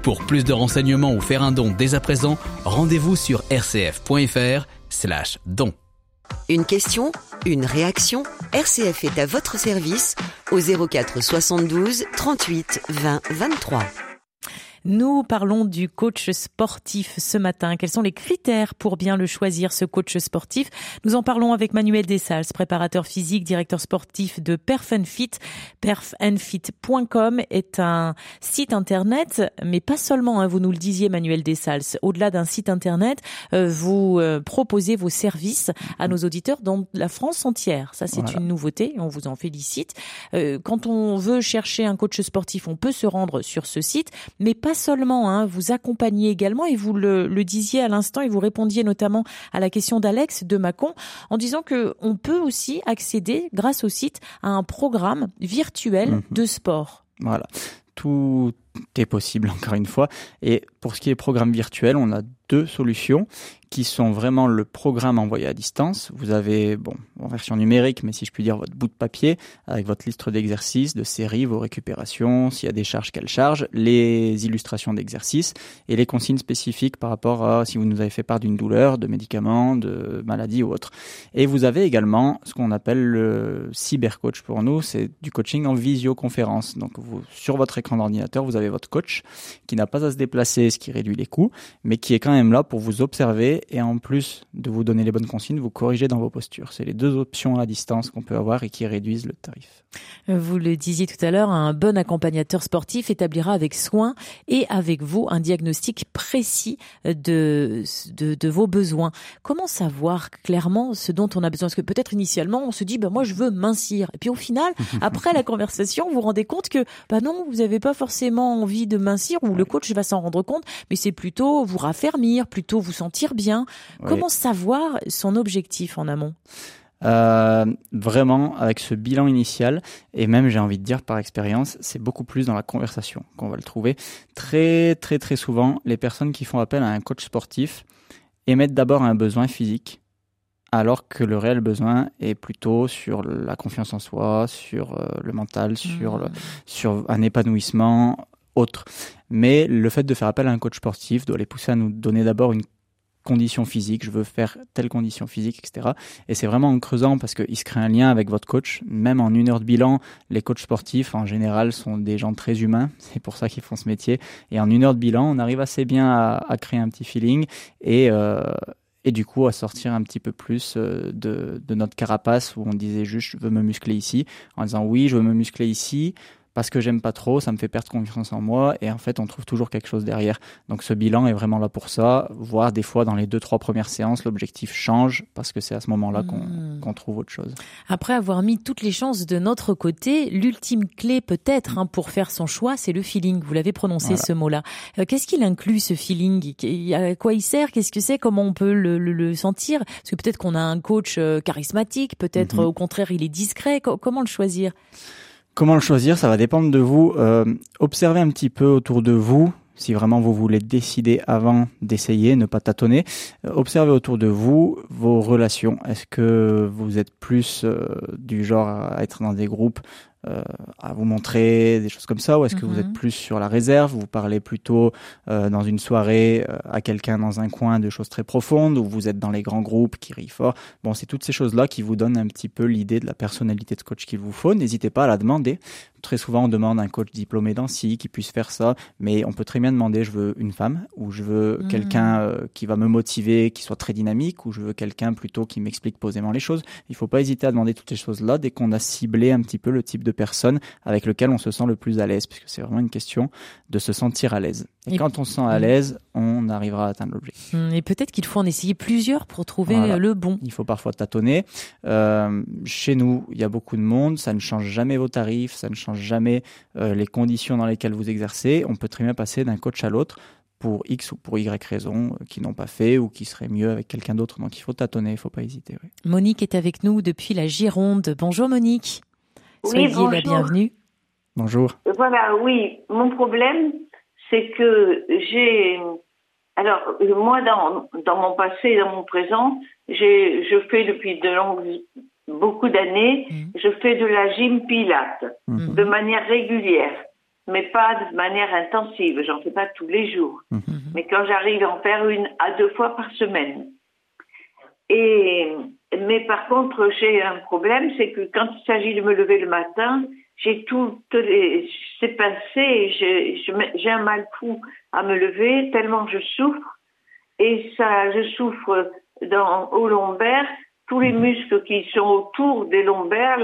Pour plus de renseignements ou faire un don dès à présent, rendez-vous sur rcf.fr slash don. Une question Une réaction RCF est à votre service au 04 72 38 20 23. Nous parlons du coach sportif ce matin. Quels sont les critères pour bien le choisir, ce coach sportif? Nous en parlons avec Manuel Dessals, préparateur physique, directeur sportif de Perfenfit. Perfenfit.com est un site internet, mais pas seulement, hein, vous nous le disiez Manuel Dessals. Au-delà d'un site internet, euh, vous euh, proposez vos services à nos auditeurs dans la France entière. Ça, c'est une nouveauté on vous en félicite. Euh, quand on veut chercher un coach sportif, on peut se rendre sur ce site, mais pas seulement, hein, vous accompagnez également, et vous le, disiez à l'instant, et vous répondiez notamment à la question d'Alex de Macon, en disant que on peut aussi accéder, grâce au site, à un programme virtuel mhm. de sport. Voilà. Tout est possible, [laughs] encore une fois. Et pour ce qui est programme virtuel, on a deux solutions qui sont vraiment le programme envoyé à distance. Vous avez, bon, en version numérique, mais si je puis dire, votre bout de papier avec votre liste d'exercices, de séries, vos récupérations, s'il y a des charges, quelles charges, les illustrations d'exercices et les consignes spécifiques par rapport à si vous nous avez fait part d'une douleur, de médicaments, de maladies ou autre. Et vous avez également ce qu'on appelle le cybercoach pour nous, c'est du coaching en visioconférence. Donc vous, sur votre écran d'ordinateur, vous avez votre coach qui n'a pas à se déplacer, ce qui réduit les coûts, mais qui est quand même là pour vous observer et en plus de vous donner les bonnes consignes, vous corriger dans vos postures. C'est les deux options à distance qu'on peut avoir et qui réduisent le tarif. Vous le disiez tout à l'heure, un bon accompagnateur sportif établira avec soin et avec vous un diagnostic précis de, de, de vos besoins. Comment savoir clairement ce dont on a besoin? Parce que peut-être initialement, on se dit, ben moi je veux mincir. Et puis au final, [laughs] après la conversation, vous vous rendez compte que, bah non, vous n'avez pas forcément envie de mincir ou le coach va s'en rendre compte, mais c'est plutôt vous raffermir, plutôt vous sentir bien. Comment savoir son objectif en amont? Euh, vraiment, avec ce bilan initial, et même j'ai envie de dire par expérience, c'est beaucoup plus dans la conversation qu'on va le trouver. Très très très souvent, les personnes qui font appel à un coach sportif émettent d'abord un besoin physique, alors que le réel besoin est plutôt sur la confiance en soi, sur euh, le mental, sur, le, sur un épanouissement autre. Mais le fait de faire appel à un coach sportif doit les pousser à nous donner d'abord une conditions physiques, je veux faire telle condition physique, etc. Et c'est vraiment en creusant parce qu'il se crée un lien avec votre coach. Même en une heure de bilan, les coachs sportifs en général sont des gens très humains. [laughs] C'est pour ça qu'ils font ce métier. Et en une heure de bilan, on arrive assez bien à, créer un petit feeling et euh, et du coup à sortir un petit peu plus euh, de, notre carapace où on disait juste je veux me muscler ici en disant oui je veux me muscler ici parce que j'aime pas trop, ça me fait perdre confiance en moi, et en fait, on trouve toujours quelque chose derrière. Donc, ce bilan est vraiment là pour ça. Voire des fois, dans les deux, trois premières séances, l'objectif change parce que c'est à ce moment-là hmm. qu'on trouve autre chose. Après avoir mis toutes les chances de notre côté, l'ultime clé peut-être hein, pour faire son choix, c'est le feeling. Vous l'avez prononcé ce mot-là. Euh, qu'est-ce qu'il inclut ce feeling? À quoi il sert? Qu'est-ce que c'est? Comment on peut le, le, sentir? Parce que peut-être qu'on a un coach euh, charismatique, peut-être mhm. au contraire il est discret. Comment le choisir? Comment le choisir Ça va dépendre de vous. Euh, observez un petit peu autour de vous. Si vraiment vous voulez décider avant d'essayer, ne pas tâtonner, euh, observez autour de vous vos relations. Est-ce que vous êtes plus euh, du genre à être dans des groupes euh, à vous montrer des choses comme ça ou est-ce que vous êtes mhm. plus sur la réserve Vous parlez plutôt euh, dans une soirée euh, à quelqu'un dans un coin de choses très profondes ou vous êtes dans les grands groupes qui rient fort Bon, c'est toutes ces choses-là qui vous donnent un petit peu l'idée de la personnalité de coach qu'il vous faut. N'hésitez pas à la demander. Très souvent, on demande un coach diplômé d'ANSI qui puisse faire ça, mais on peut très bien demander je veux une femme ou je veux mhm. quelqu'un qui va me motiver, qui soit très dynamique ou je veux quelqu'un plutôt qui m'explique posément les choses. Il faut pas hésiter à demander toutes ces choses-là dès qu'on a ciblé un petit peu le type de personne avec lequel on se sent le plus à l'aise, puisque c'est vraiment une question de se sentir à l'aise. Et, quand on se sent à l'aise, on arrivera à atteindre l'objectif. Hum, et peut-être qu'il faut en essayer plusieurs pour trouver le bon. Il faut parfois tâtonner. Euh, chez nous, il y a beaucoup de monde, ça ne change jamais vos tarifs, ça ne change jamais euh, les conditions dans lesquelles vous exercez. On peut très bien passer d'un coach à l'autre pour X ou pour Y raison euh, qui n'ont pas fait ou qui serait mieux avec quelqu'un d'autre. Donc il faut tâtonner, il ne faut pas hésiter. Monique est avec nous depuis la Gironde. Bonjour Monique. Soyez la bienvenue. Bonjour. Voilà, oui. Mon problème, c'est que j'ai. Alors, moi, dans, dans mon passé et dans mon présent, je fais depuis de longues, beaucoup d'années, mhm. je fais de la gym pilate mhm. de manière régulière, mais pas de manière intensive. J'en fais pas tous les jours. Mhm. Mais quand j'arrive à en faire une à deux fois par semaine. Et mais par contre, j'ai un problème, c'est que quand il s'agit de me lever le matin, j'ai tout les, c'est passé, j'ai un mal fou à me lever tellement je souffre et ça, je souffre dans au lombaire, tous les muscles qui sont autour des lombaires,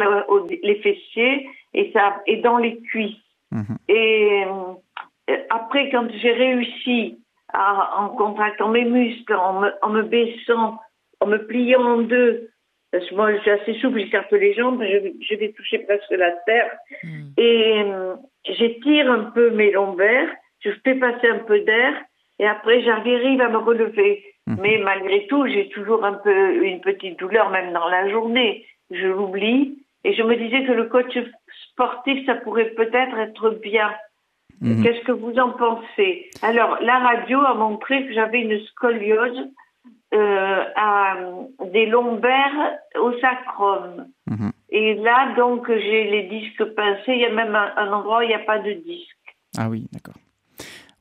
les fessiers et ça et dans les cuisses. Mhm. Et euh, après, quand j'ai réussi à, en contractant mes muscles, en me, en me baissant en me pliant en deux, parce que moi je suis assez souple, j'écarte les jambes, je, je vais toucher presque la terre, hmm. et euh, j'étire un peu mes lombaires, je fais passer un peu d'air, et après j'arrive à me relever. Hmm. Mais malgré tout, j'ai toujours un peu une petite douleur, même dans la journée. Je l'oublie, et je me disais que le coach sportif, ça pourrait peut-être être bien. Hmm. Qu'est-ce que vous en pensez? Alors, la radio a montré que j'avais une scoliose euh, à des lombaires au sacrum. Mhm. Et là, donc, j'ai les disques pincés. Il y a même un, endroit où il n'y a pas de disque. Ah oui, d'accord.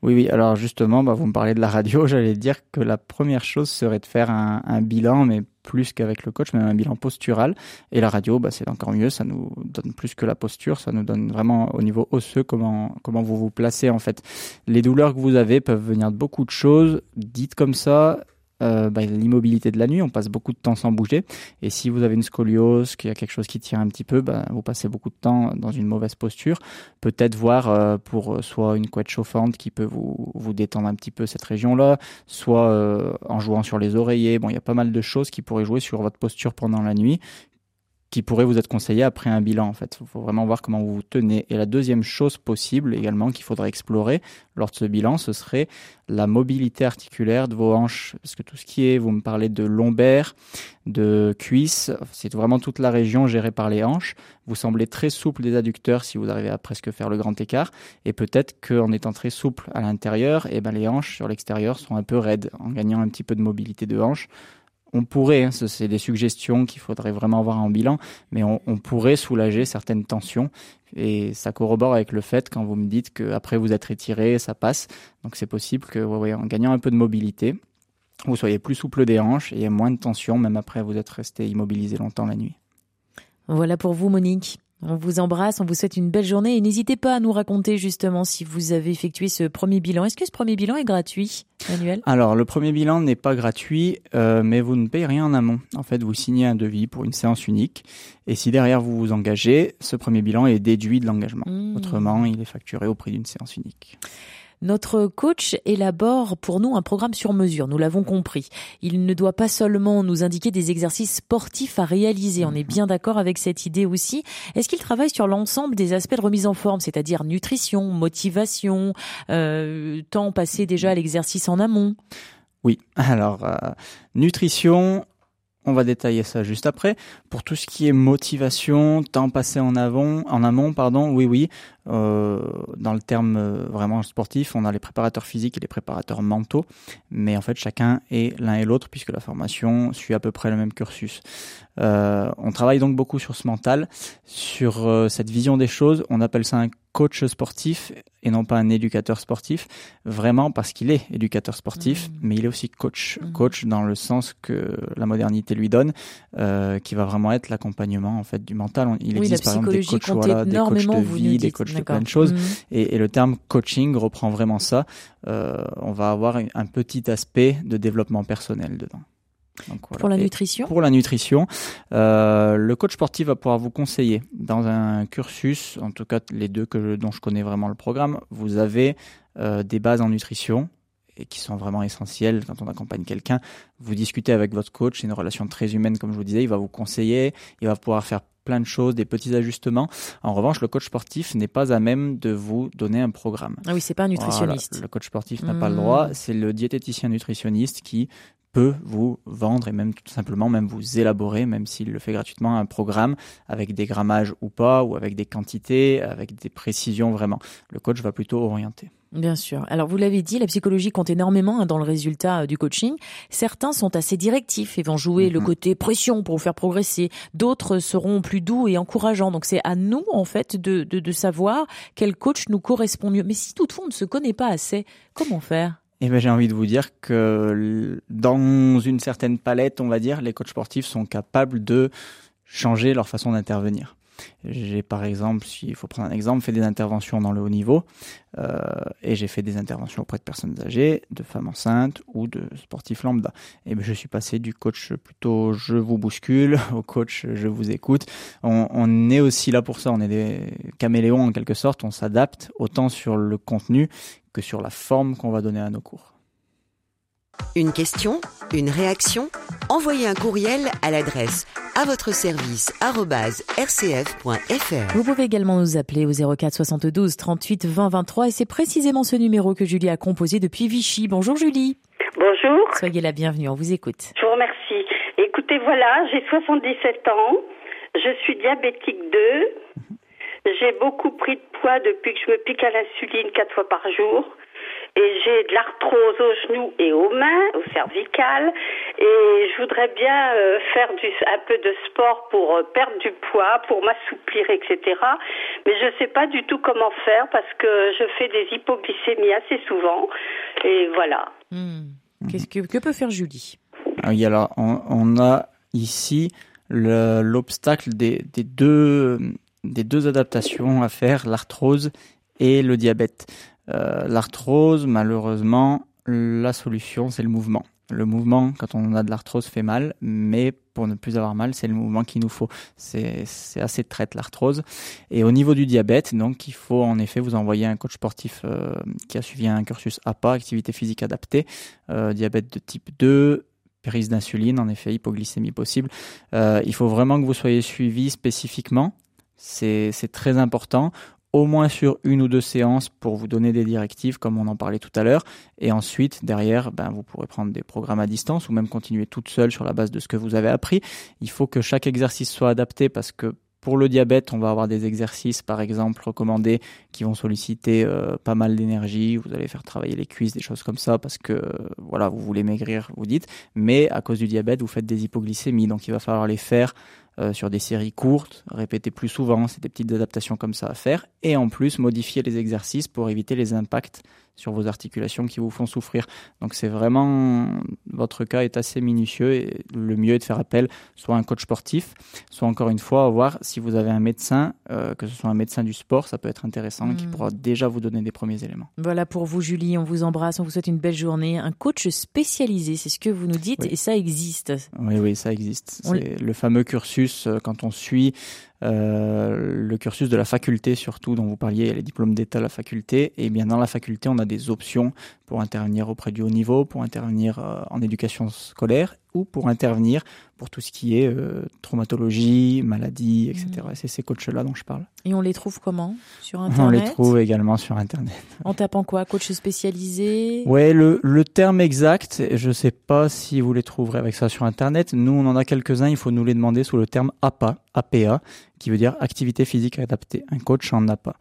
Oui, oui. Alors justement, bah, vous me parlez de la radio. [laughs] J'allais dire que la première chose serait de faire un, bilan, mais plus qu'avec le coach, même un bilan postural. Et la radio, bah, c'est encore mieux. Ça nous donne plus que la posture. Ça nous donne vraiment au niveau osseux comment comment vous vous placez en fait. Les douleurs que vous avez peuvent venir de beaucoup de choses. Dites comme ça, euh, bah, l'immobilité de la nuit, on passe beaucoup de temps sans bouger. Et si vous avez une scoliose, qu'il y a quelque chose qui tient un petit peu, bah, vous passez beaucoup de temps dans une mauvaise posture. Peut-être voir euh, pour euh, soit une couette chauffante qui peut vous, vous détendre un petit peu cette région-là, soit en jouant sur les oreillers. Bon, il y a pas mal de choses qui pourraient jouer sur votre posture pendant la nuit qui pourrait vous être conseillé après un bilan en fait. Il faut vraiment voir comment vous vous tenez. Et la deuxième chose possible également qu'il faudrait explorer lors de ce bilan, ce serait la mobilité articulaire de vos hanches. Parce que tout ce qui est, vous me parlez de lombaire, de cuisse, c'est vraiment toute la région gérée par les hanches. Vous semblez très souple des adducteurs si vous arrivez à presque faire le grand écart. Et peut-être qu'en étant très souple à l'intérieur, et eh ben les hanches sur l'extérieur sont un peu raides. En gagnant un petit peu de mobilité de hanches, on pourrait, hein, c'est des suggestions qu'il faudrait vraiment avoir en bilan, mais on, pourrait soulager certaines tensions. Et ça corrobore avec le fait quand vous me dites qu'après vous êtes étiré, ça passe. Donc c'est possible que, en gagnant un peu de mobilité, vous soyez plus souple des hanches et moins de tension, même après vous êtes resté immobilisé longtemps la nuit. Voilà pour vous, Monique. On vous embrasse, on vous souhaite une belle journée et n'hésitez pas à nous raconter justement si vous avez effectué ce premier bilan. Est-ce que ce premier bilan est gratuit, Manuel? Alors, le premier bilan n'est pas gratuit, euh, mais vous ne payez rien en amont. En fait, vous signez un devis pour une séance unique et si derrière vous vous engagez, ce premier bilan est déduit de l'engagement. Mmh. Autrement, il est facturé au prix d'une séance unique. Notre coach élabore pour nous un programme sur mesure, nous l'avons compris. Il ne doit pas seulement nous indiquer des exercices sportifs à réaliser, on est bien d'accord avec cette idée aussi. Est-ce qu'il travaille sur l'ensemble des aspects de remise en forme, c'est-à-dire nutrition, motivation, euh, temps passé déjà à l'exercice en amont? Oui, alors euh, nutrition, on va détailler ça juste après. Pour tout ce qui est motivation, temps passé en avant, en amont, pardon, oui, oui. Euh, dans le terme euh, vraiment sportif, on a les préparateurs physiques et les préparateurs mentaux, mais en fait chacun est l'un et l'autre puisque la formation suit à peu près le même cursus. Euh, on travaille donc beaucoup sur ce mental, sur euh, cette vision des choses. On appelle ça un coach sportif et non pas un éducateur sportif, vraiment parce qu'il est éducateur sportif, mmh. mais il est aussi coach, mmh. coach dans le sens que la modernité lui donne, euh, qui va vraiment être l'accompagnement en fait du mental. Il existe par exemple des coachs, voilà, des coachs de vie, des coachs de plein de choses, mmh. et, et, le terme coaching reprend vraiment ça. Euh, on va avoir un petit aspect de développement personnel dedans. Pour la nutrition Pour la nutrition, euh, le coach sportif va pouvoir vous conseiller dans un cursus, en tout cas les deux que dont je connais vraiment le programme, vous avez euh, des bases en nutrition et qui sont vraiment essentielles quand on accompagne quelqu'un. Vous discutez avec votre coach, c'est une relation très humaine comme je vous disais, il va vous conseiller, il va pouvoir faire plein de choses, des petits ajustements. En revanche, le coach sportif n'est pas à même de vous donner un programme. Ah oui, c'est pas un nutritionniste. Le coach sportif n'a pas le droit. Mmh. C'est le diététicien nutritionniste qui peut vous vendre et même tout simplement même vous élaborer, même s'il le fait gratuitement, un programme avec des grammages ou pas, ou avec des quantités, avec des précisions vraiment. Le coach va plutôt orienter. Bien sûr. Alors vous l'avez dit, la psychologie compte énormément hein, dans le résultat euh, du coaching. Certains sont assez directifs et vont jouer le mhm. côté pression pour vous faire progresser. D'autres seront plus doux et encourageants. Donc c'est à nous en fait de, de, de savoir quel coach nous correspond mieux. Mais si toutefois on ne se connaît pas assez, comment faire? Eh ben, j'ai envie de vous dire que dans une certaine palette, on va dire, les coachs sportifs sont capables de changer leur façon d'intervenir. J'ai par exemple, s'il faut prendre un exemple, fait des interventions dans le haut niveau euh, et j'ai fait des interventions auprès de personnes âgées, de femmes enceintes ou de sportifs lambda. Et ben, je suis passé du coach plutôt je vous bouscule [laughs] au coach je vous écoute. On, on est aussi là pour ça, on est des caméléons en quelque sorte, on s'adapte autant sur le contenu que sur la forme qu'on va donner à nos cours. Une question, une réaction Envoyez un courriel à l'adresse à votre service rcf.fr. Vous pouvez également nous appeler au 04 72 38 20 23 et c'est précisément ce numéro que Julie a composé depuis Vichy. Bonjour Julie. Bonjour. Soyez la bienvenue, on vous écoute. Je vous remercie. Écoutez, voilà, j'ai 77 ans, je suis diabétique 2, j'ai beaucoup pris de poids depuis que je me pique à l'insuline quatre fois par jour. Et j'ai de l'arthrose aux genoux et aux mains, aux cervicales. Et je voudrais bien euh, faire du, un peu de sport pour euh, perdre du poids, pour m'assouplir, etc. Mais je ne sais pas du tout comment faire parce que je fais des hypoglycémies assez souvent. Et voilà. Hmm. Qu'est-ce que, que, peut faire Julie? Ah Oui, alors on, on a ici l'obstacle des, des, deux des deux adaptations à faire, l'arthrose et le diabète. Euh, l'arthrose, malheureusement, la solution, c'est le mouvement. Le mouvement, quand on a de l'arthrose, fait mal, mais pour ne plus avoir mal, c'est le mouvement qu'il nous faut. C'est assez traite l'arthrose. Et au niveau du diabète, donc, il faut en effet vous envoyer un coach sportif euh, qui a suivi un cursus APA, activité physique adaptée, euh, diabète de type 2, prise d'insuline, en effet, hypoglycémie possible. Il faut vraiment que vous soyez suivi spécifiquement c'est très important au moins sur une ou deux séances pour vous donner des directives comme on en parlait tout à l'heure et ensuite derrière ben, vous pourrez prendre des programmes à distance ou même continuer toute seule sur la base de ce que vous avez appris il faut que chaque exercice soit adapté parce que pour le diabète, on va avoir des exercices, par exemple, recommandés qui vont solliciter euh, pas mal d'énergie. Vous allez faire travailler les cuisses, des choses comme ça, parce que voilà, vous voulez maigrir, vous dites. Mais à cause du diabète, vous faites des hypoglycémies, donc il va falloir les faire euh, sur des séries courtes, répéter plus souvent, c'est des petites adaptations comme ça à faire, et en plus modifier les exercices pour éviter les impacts sur vos articulations qui vous font souffrir. Donc c'est vraiment, votre cas est assez minutieux et le mieux est de faire appel soit à un coach sportif, soit encore une fois, voir si vous avez un médecin, euh, que ce soit un médecin du sport, ça peut être intéressant, qui hmm. pourra déjà vous donner des premiers éléments. Voilà pour vous Julie, on vous embrasse, on vous souhaite une belle journée. Un coach spécialisé, c'est ce que vous nous dites et ça existe. Oui, oui, ça existe. C'est le fameux cursus euh, quand on suit le cursus de la faculté surtout dont vous parliez, les diplômes d'état à la faculté, et bien dans la faculté on a des options pour intervenir auprès du haut niveau, pour intervenir euh, en éducation scolaire ou pour intervenir pour tout ce qui est euh, traumatologie, maladie, etc. Mmh. C'est ces coachs-là dont je parle. Et on les trouve comment? Sur Internet? On les trouve également sur Internet. [laughs] En tapant quoi? Coach spécialisé? Ouais, le, le terme exact, je ne sais pas si vous les trouverez avec ça sur Internet. Nous, on en a quelques-uns, il faut nous les demander sous le terme APA, APA, qui veut dire activité physique adaptée. Un coach en a pas.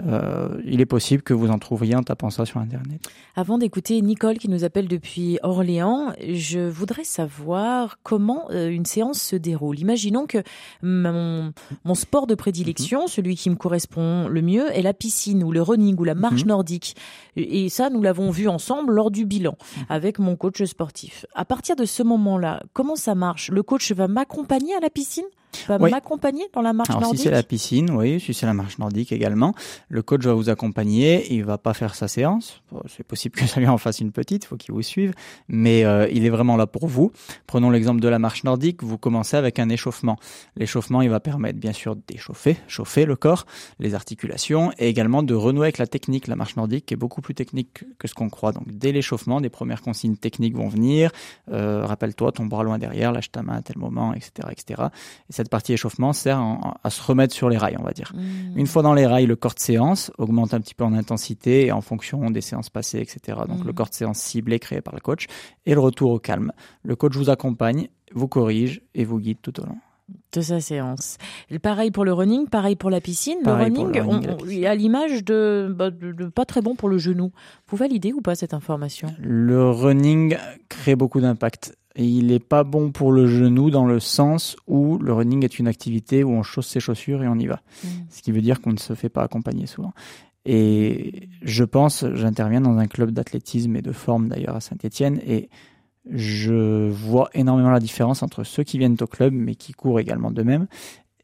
Euh, il est possible que vous en trouviez en tapant ça sur Internet. Avant d'écouter Nicole qui nous appelle depuis Orléans, je voudrais savoir comment euh, une séance se déroule. Imaginons que mon, mon sport de prédilection, mhm. celui qui me correspond le mieux, est la piscine ou le running ou la marche mhm. nordique. Et ça, nous l'avons vu ensemble lors du bilan mhm. avec mon coach sportif. À partir de ce moment-là, comment ça marche? Le coach va m'accompagner à la piscine? Va m'accompagner dans la marche Alors, nordique Si c'est la piscine, oui, si c'est la marche nordique également, le coach va vous accompagner. Il va pas faire sa séance. C'est possible que ça lui en fasse une petite, il faut qu'il vous suive, mais euh, il est vraiment là pour vous. Prenons l'exemple de la marche nordique. Vous commencez avec un échauffement. L'échauffement, il va permettre bien sûr d'échauffer, chauffer le corps, les articulations, et également de renouer avec la technique. La marche nordique est beaucoup plus technique que ce qu'on croit. Donc dès l'échauffement, des premières consignes techniques vont venir. Euh, rappelle-toi ton bras loin derrière, lâche ta main à tel moment, etc., etc. Et cette partie échauffement sert à se remettre sur les rails, on va dire. Mmh. Une fois dans les rails, le corps de séance augmente un petit peu en intensité et en fonction des séances passées, etc. Donc le mmh. corps de séance ciblé créé par le coach et le retour au calme. Le coach vous accompagne, vous corrige et vous guide tout au long de sa séance. Pareil pour le running, pareil pour la piscine. le running, il a l'image bah, de, de, pas très bon pour le genou. Vous validez ou pas cette information? Le running crée beaucoup d'impact et il n'est pas bon pour le genou dans le sens où le running est une activité où on chausse ses chaussures et on y va. Mm. Ce qui veut dire qu'on ne se fait pas accompagner souvent. Et je pense, j'interviens dans un club d'athlétisme et de forme d'ailleurs à Saint-Etienne et je vois énormément la différence entre ceux qui viennent au club mais qui courent également d'eux-mêmes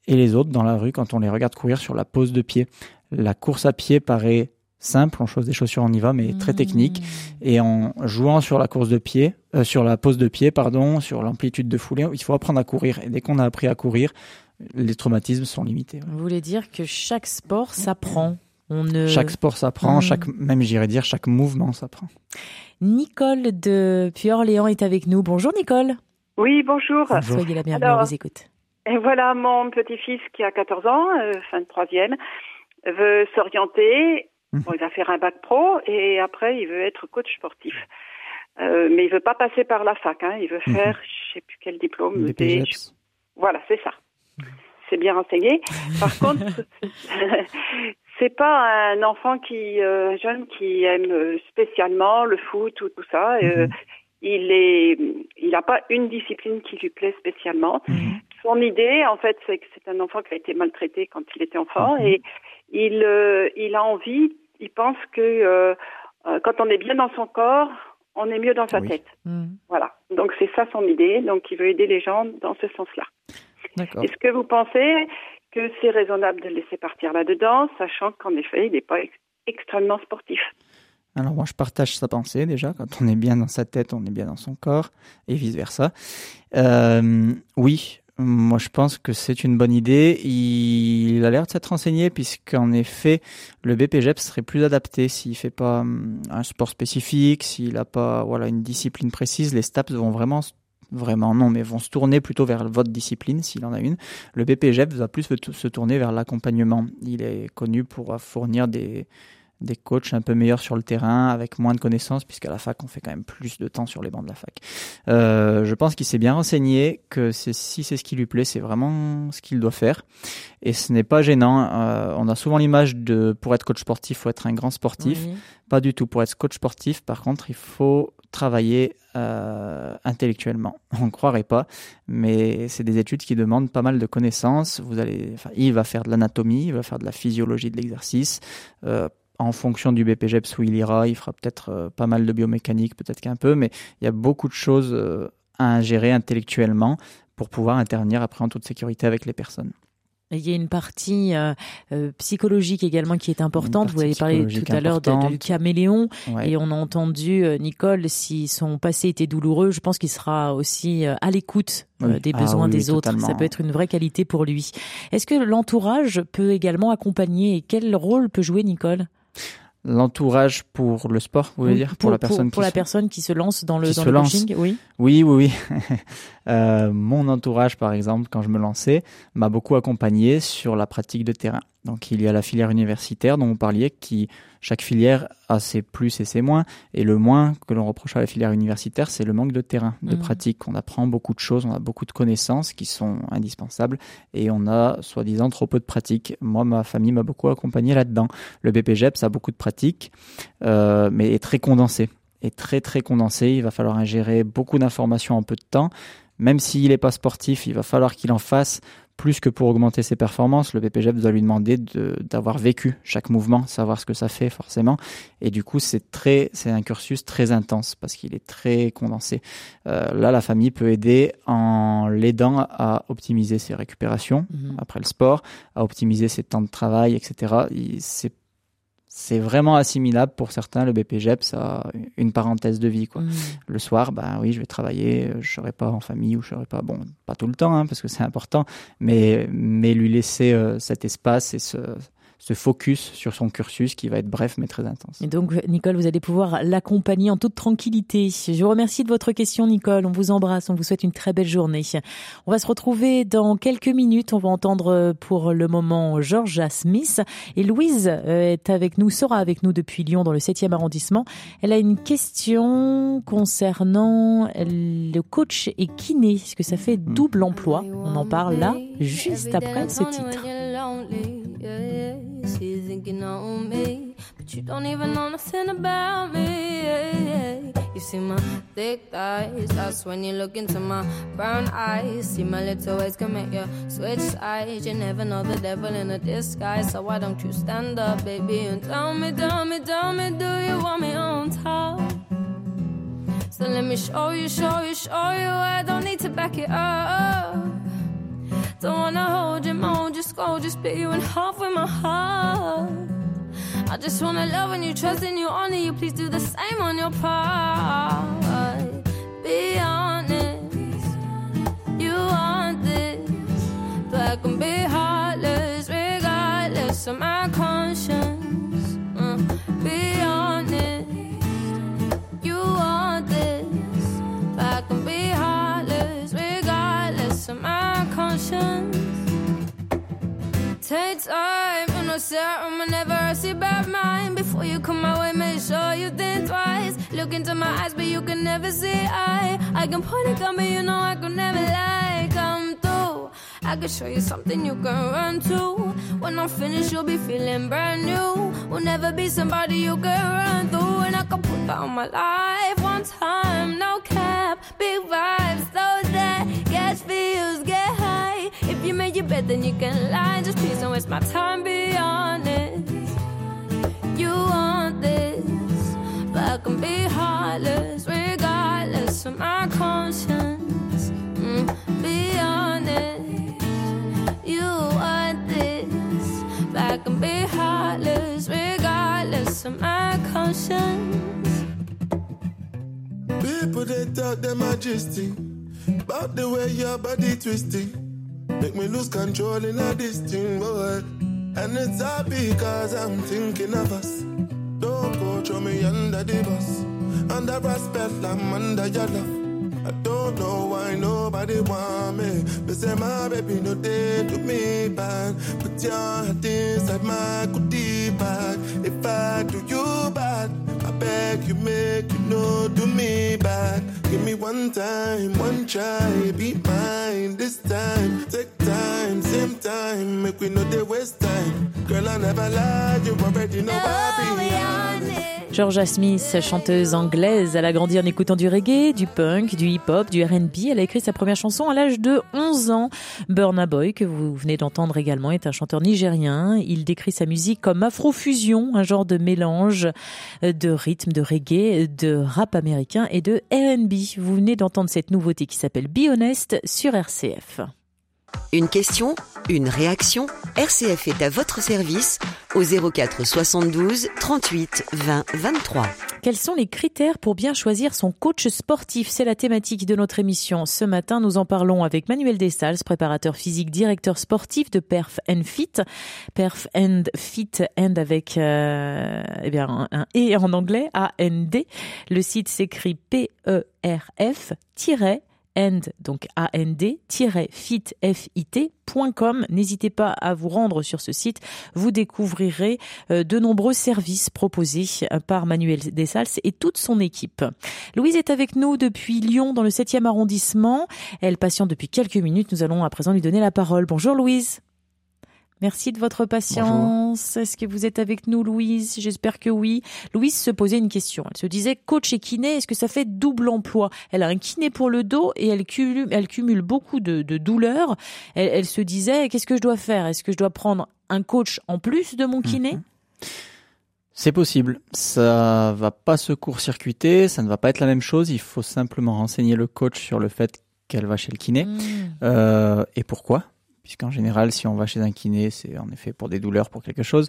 et les autres dans la rue quand on les regarde courir sur la pose de pied. La course à pied paraît simple, on chose des chaussures, on y va, mais très technique. Mmh. Et en jouant sur la course de pied, euh, sur la pose de pied, pardon, sur l'amplitude de foulée, il faut apprendre à courir. Et dès qu'on a appris à courir, les traumatismes sont limités. Vous voulez dire que chaque sport s'apprend on ne... Chaque sport s'apprend, mmh. chaque, même j'irais dire chaque mouvement s'apprend. Nicole de Puy-Orléans est avec nous. Bonjour Nicole. Oui, bonjour. Soyez la bienvenue, on vous écoute. Et voilà mon petit-fils qui a 14 ans, euh, fin de troisième, veut s'orienter Mmh. il va faire un bac pro et après il veut être coach sportif. Euh, mais il veut pas passer par la fac. Hein. Il veut mmh. faire, je sais plus quel diplôme. Voilà, c'est ça. Mmh. C'est bien renseigné. Par [laughs] contre, [laughs] c'est pas un enfant qui euh, jeune qui aime spécialement le foot ou tout ça. Euh, il est, il n'a pas une discipline qui lui plaît spécialement. Son idée, en fait, c'est que c'est un enfant qui a été maltraité quand il était enfant et il, euh, il a envie, il pense que euh, euh, quand on est bien dans son corps, on est mieux dans sa tête. Mm. Voilà. Donc c'est ça son idée. Donc il veut aider les gens dans ce sens-là. Est-ce que vous pensez que c'est raisonnable de le laisser partir là-dedans, sachant qu'en effet, il n'est pas extrêmement sportif? Alors moi je partage sa pensée déjà, quand on est bien dans sa tête, on est bien dans son corps, et vice-versa. Euh, oui, moi, je pense que c'est une bonne idée. Il a l'air de s'être renseigné puisqu'en effet, le BPGEP serait plus adapté s'il fait pas hum, un sport spécifique, s'il n'a pas voilà une discipline précise. Les STAPS vont vraiment vraiment non, mais vont se tourner plutôt vers votre discipline s'il en a une. Le BPGEP va plus se tourner vers l'accompagnement. Il est connu pour fournir des des coachs un peu meilleurs sur le terrain, avec moins de connaissances, puisqu'à la fac, on fait quand même plus de temps sur les bancs de la fac. Euh, je pense qu'il s'est bien renseigné, que si c'est ce qui lui plaît, c'est vraiment ce qu'il doit faire. Et ce n'est pas gênant. Euh, on a souvent l'image de, pour être coach sportif, il faut être un grand sportif. Pas du tout. Pour être coach sportif, par contre, il faut travailler euh, intellectuellement. [laughs] On ne croirait pas, mais c'est des études qui demandent pas mal de connaissances. Vous allez, enfin, il va faire de l'anatomie, il va faire de la physiologie de l'exercice, euh, en fonction du BPGEPS où il ira, il fera peut-être euh, pas mal de biomécanique, peut-être qu'un peu, mais il y a beaucoup de choses euh, à ingérer intellectuellement pour pouvoir intervenir après en toute sécurité avec les personnes. Il y a une partie euh, psychologique également qui est importante. Vous avez parlé tout à l'heure du caméléon et on a entendu Nicole si son passé était douloureux. Je pense qu'il sera aussi à l'écoute des ah besoins des autres. Ça peut être une vraie qualité pour lui. Est-ce que l'entourage peut également accompagner et quel rôle peut jouer Nicole? L'entourage pour le sport, vous voulez dire pour, la personne pour qui se- personne qui se lance dans le, qui dans le lance. coaching, oui. Oui, oui, oui. [laughs] Euh, mon entourage, par exemple, quand je me lançais, m'a beaucoup accompagné sur la pratique de terrain. Donc, il y a la filière universitaire dont vous parliez, qui chaque filière a ses plus et ses moins. Et le moins que l'on reproche à la filière universitaire, c'est le manque de terrain, de Mhm. pratique. On apprend beaucoup de choses, on a beaucoup de connaissances qui sont indispensables, et on a soi-disant trop peu de pratique. Moi, ma famille m'a beaucoup accompagné là-dedans. Le BPGEPS a beaucoup de pratique, euh, mais est très condensé est très très condensé. Il va falloir ingérer beaucoup d'informations en peu de temps. Même s'il n'est pas sportif, il va falloir qu'il en fasse plus que pour augmenter ses performances. Le BPGEP doit lui demander de- d'avoir vécu chaque mouvement, savoir ce que ça fait forcément. Et du coup, c'est très, c'est un cursus très intense parce qu'il est très condensé. Euh, là, la famille peut aider en l'aidant à optimiser ses récupérations Mhm. après le sport, à optimiser ses temps de travail, etc. C'est c'est vraiment assimilable pour certains. Le BPGEP, ça a une parenthèse de vie. Quoi. Mhm. Le soir, bah oui, je vais travailler, je serai pas en famille ou je serai pas, bon, pas tout le temps, hein, parce que c'est important, mais, mais lui laisser euh, cet espace et ce, ce focus sur son cursus qui va être bref mais très intense. Et donc, Nicole, vous allez pouvoir l'accompagner en toute tranquillité. Je vous remercie de votre question, Nicole. On vous embrasse. On vous souhaite une très belle journée. On va se retrouver dans quelques minutes. On va entendre euh, pour le moment Georgia Smith. Et Louise euh, est avec nous, sera avec nous depuis Lyon dans le 7e arrondissement. Elle a une question concernant le coach et kiné. Est-ce que ça fait double emploi? On en parle là, juste après ce titre. She's thinking on me, but you don't even know nothing about me. You see my thick thighs, that's when you look into my brown eyes. See my little ways can make you switch sides. You never know the devil in a disguise, so why don't you stand up, baby, and tell me, tell me, tell me, do you want me on top? So let me show you, show you, show you. I don't need to back it up. Don't wanna hold you, mold you, scold you, split you in half with my heart. I just wanna love and you, trust and you, honor you. Please do the same on your part. Be honest, you want this, but I can be heartless regardless of my conscience. Conscience. Take time, you know, serum whenever I see bad mind. Before you come my way, make sure you think twice. Look into my eyes, but you can never see I. I can point a gun, but you know I could never lie. Come through, I can show you something you can run to. When I'm finished, you'll be feeling brand new. Will never be somebody you can run through, and I can put on my life one time. No cap, big vibes, then you can lie. Just please don't waste my time. Be honest. You want this, but I can be heartless regardless of my conscience. Mm, be honest. You want this, but I can be heartless regardless of my conscience. People they talk them majesty about the way your body twisting. Make me lose control in a this thing, boy. And it's all because I'm thinking of us. Don't go throw me under the bus. Under respect, I'm under your love. I don't know why nobody want me. But say my baby no day to me bad. Put your heart inside my goodie bag. If I do you bad, I beg you make you know do me bad. Give me one time, one try, be mine this time. Take time, same time, make we know they waste time. Girl, I never lie, you already know I be honest. Georgia Smith, chanteuse anglaise, elle a grandi en écoutant du reggae, du punk, du hip-hop, du R&B. Elle a écrit sa première chanson à l'âge de 11 ans. Burna Boy, que vous venez d'entendre également, est un chanteur nigérien. Il décrit sa musique comme afrofusion, un genre de mélange de rythme, de reggae, de rap américain et de R&B. Vous venez d'entendre cette nouveauté qui s'appelle Be Honest sur RCF. Une question Une réaction RCF est à votre service au 04 72 38 20 23. Quels sont les critères pour bien choisir son coach sportif? C'est la thématique de notre émission. Ce matin, nous en parlons avec Manuel Dessals, préparateur physique, directeur sportif de Perf and Fit. Perf and Fit and avec euh, eh un et en anglais A N D. Le site s'écrit P Donc and-fit.com. N'hésitez pas à vous rendre sur ce site. Vous découvrirez euh, de nombreux services proposés euh, par Manuel Dessals et toute son équipe. Louise est avec nous depuis Lyon dans le 7e arrondissement. Elle patiente depuis quelques minutes. Nous allons à présent lui donner la parole. Bonjour Louise. Merci de votre patience. Est-ce que vous êtes avec nous, Louise? J'espère que oui. Louise se posait une question. Elle se disait, coach et kiné, est-ce que ça fait double emploi? Elle a un kiné pour le dos et elle cumule, elle cumule beaucoup de, douleurs. Elle, se disait, qu'est-ce que je dois faire? Est-ce que je dois prendre un coach en plus de mon kiné? Mhm. C'est possible. Ça va pas se court-circuiter, ça ne va pas être la même chose. Il faut simplement renseigner le coach sur le fait qu'elle va chez le kiné mmh. euh, et pourquoi? Puisqu'en général, si on va chez un kiné, c'est en effet pour des douleurs, pour quelque chose,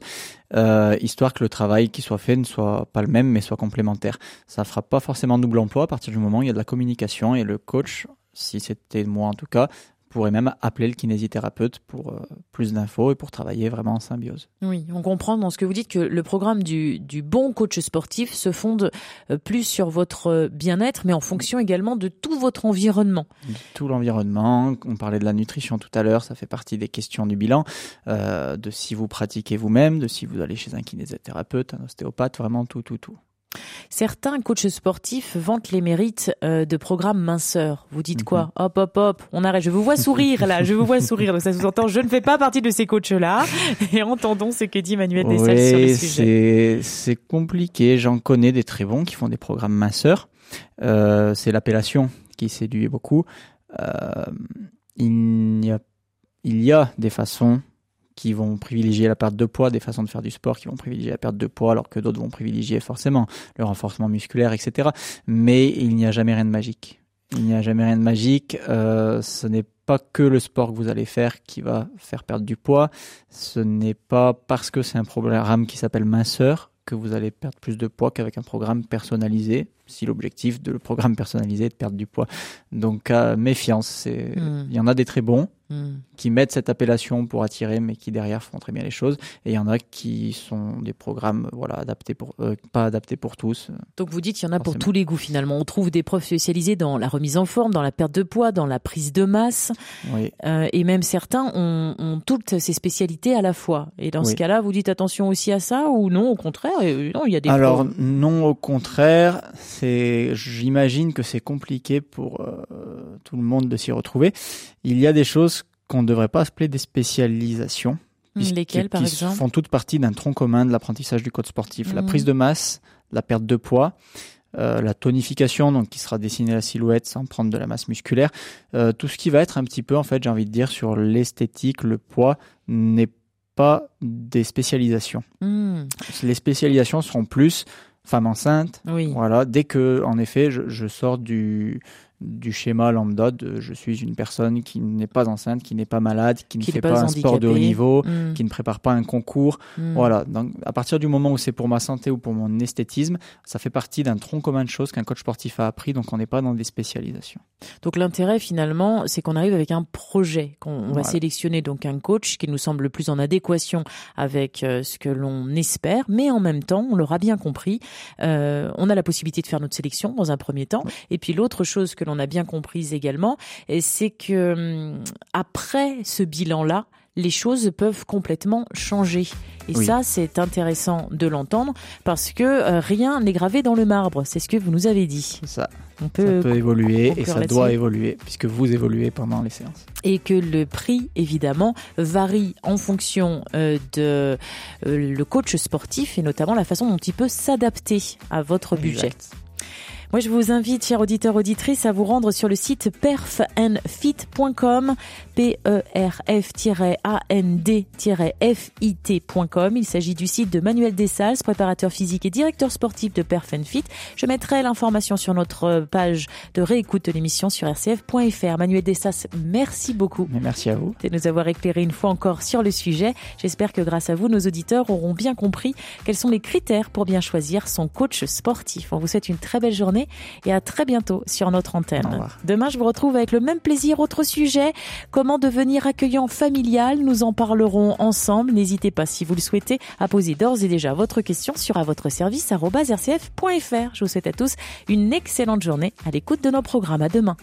euh, histoire que le travail qui soit fait ne soit pas le même, mais soit complémentaire. Ça fera pas forcément double emploi à partir du moment où il y a de la communication et le coach, si c'était moi en tout cas, pourrait même appeler le kinésithérapeute pour euh, plus d'infos et pour travailler vraiment en symbiose. Oui, on comprend dans ce que vous dites que le programme du, du bon coach sportif se fonde euh, plus sur votre bien-être, mais en fonction également de tout votre environnement. tout l'environnement, on parlait de la nutrition tout à l'heure, ça fait partie des questions du bilan, euh, de si vous pratiquez vous-même, de si vous allez chez un kinésithérapeute, un ostéopathe, vraiment tout, tout, tout. Certains coachs sportifs vantent les mérites euh, de programmes minceurs. Vous dites quoi mhm. Hop, hop, hop, on arrête. Je vous vois sourire là, je vous vois sourire. Donc ça sous-entend, je ne fais pas partie de ces coachs-là. Et entendons ce que dit Manuel Dessal sur le sujet. C'est compliqué. J'en connais des très bons qui font des programmes minceurs. Euh, c'est l'appellation qui séduit beaucoup. Euh, il, y a, il y a des façons qui vont privilégier la perte de poids, des façons de faire du sport qui vont privilégier la perte de poids, alors que d'autres vont privilégier forcément le renforcement musculaire, etc. Mais il n'y a jamais rien de magique. Il n'y a jamais rien de magique. Euh, ce n'est pas que le sport que vous allez faire qui va faire perdre du poids. Ce n'est pas parce que c'est un programme qui s'appelle minceur que vous allez perdre plus de poids qu'avec un programme personnalisé, si l'objectif de le programme personnalisé est de perdre du poids. Donc euh, méfiance, hmm. il y en a des très bons, Hmm. qui mettent cette appellation pour attirer, mais qui derrière font très bien les choses. Et il y en a qui sont des programmes, voilà, adaptés pour, euh, pas adaptés pour tous. Donc vous dites qu'il y en a pour tous les goûts finalement. On trouve des profs spécialisés dans la remise en forme, dans la perte de poids, dans la prise de masse. Oui. Euh, et même certains ont, ont, toutes ces spécialités à la fois. Et dans ce cas-là, vous dites attention aussi à ça ou non, au contraire Non, il y a des. Alors non, au contraire, c'est, j'imagine que c'est compliqué pour tout le monde de s'y retrouver. Il y a des choses qu'on ne devrait pas appeler des spécialisations. Lesquelles, par qui exemple? font toutes partie d'un tronc commun de l'apprentissage du code sportif. La mmh. prise de masse, la perte de poids, euh, la tonification, donc qui sera dessiner la silhouette sans prendre de la masse musculaire. Euh, tout ce qui va être un petit peu, en fait, j'ai envie de dire, sur l'esthétique, le poids, n'est pas des spécialisations. Mmh. Les spécialisations seront plus femme enceinte. Oui. Voilà, dès que, en effet, je, je sors du du schéma lambda de je suis une personne qui n'est pas enceinte, qui n'est pas malade, qui ne fait pas, un sport de haut niveau, hmm. qui ne prépare pas un concours. Hmm. Voilà. Donc, à partir du moment où c'est pour ma santé ou pour mon esthétisme, ça fait partie d'un tronc commun de choses qu'un coach sportif a appris. Donc, on n'est pas dans des spécialisations. Donc, l'intérêt finalement, c'est qu'on arrive avec un projet, qu'on va sélectionner donc un coach qui nous semble le plus en adéquation avec euh, ce que l'on espère, mais en même temps, on l'aura bien compris, euh, on a la possibilité de faire notre sélection dans un premier temps. Et puis, l'autre chose que l'on on a bien compris également, c'est que hum, après ce bilan-là, les choses peuvent complètement changer. Et ça, c'est intéressant de l'entendre parce que euh, rien n'est gravé dans le marbre. C'est ce que vous nous avez dit. Ça. On peut, ça peut évoluer et ça doit évoluer puisque vous évoluez pendant les séances. Et que le prix, évidemment, varie en fonction euh, de euh, le coach sportif et notamment la façon dont il peut s'adapter à votre budget. Moi, je vous invite, chers auditeurs, auditrices, à vous rendre sur le site perfandfit.com, P-E-R-F-A-N-D-F-I-T.com. Il s'agit du site de Manuel Dessals, préparateur physique et directeur sportif de Perf Fit. Je mettrai l'information sur notre page de réécoute de l'émission sur rcf.fr. Manuel Dessals, merci beaucoup. merci à vous. De nous avoir éclairé une fois encore sur le sujet. J'espère que grâce à vous, nos auditeurs auront bien compris quels sont les critères pour bien choisir son coach sportif. On vous souhaite une très belle journée et à très bientôt sur notre antenne. Demain, je vous retrouve avec le même plaisir. Autre sujet, comment devenir accueillant familial. Nous en parlerons ensemble. N'hésitez pas, si vous le souhaitez, à poser d'ores et déjà votre question sur à votre service rcf.fr. Je vous souhaite à tous une excellente journée à l'écoute de nos programmes. À demain.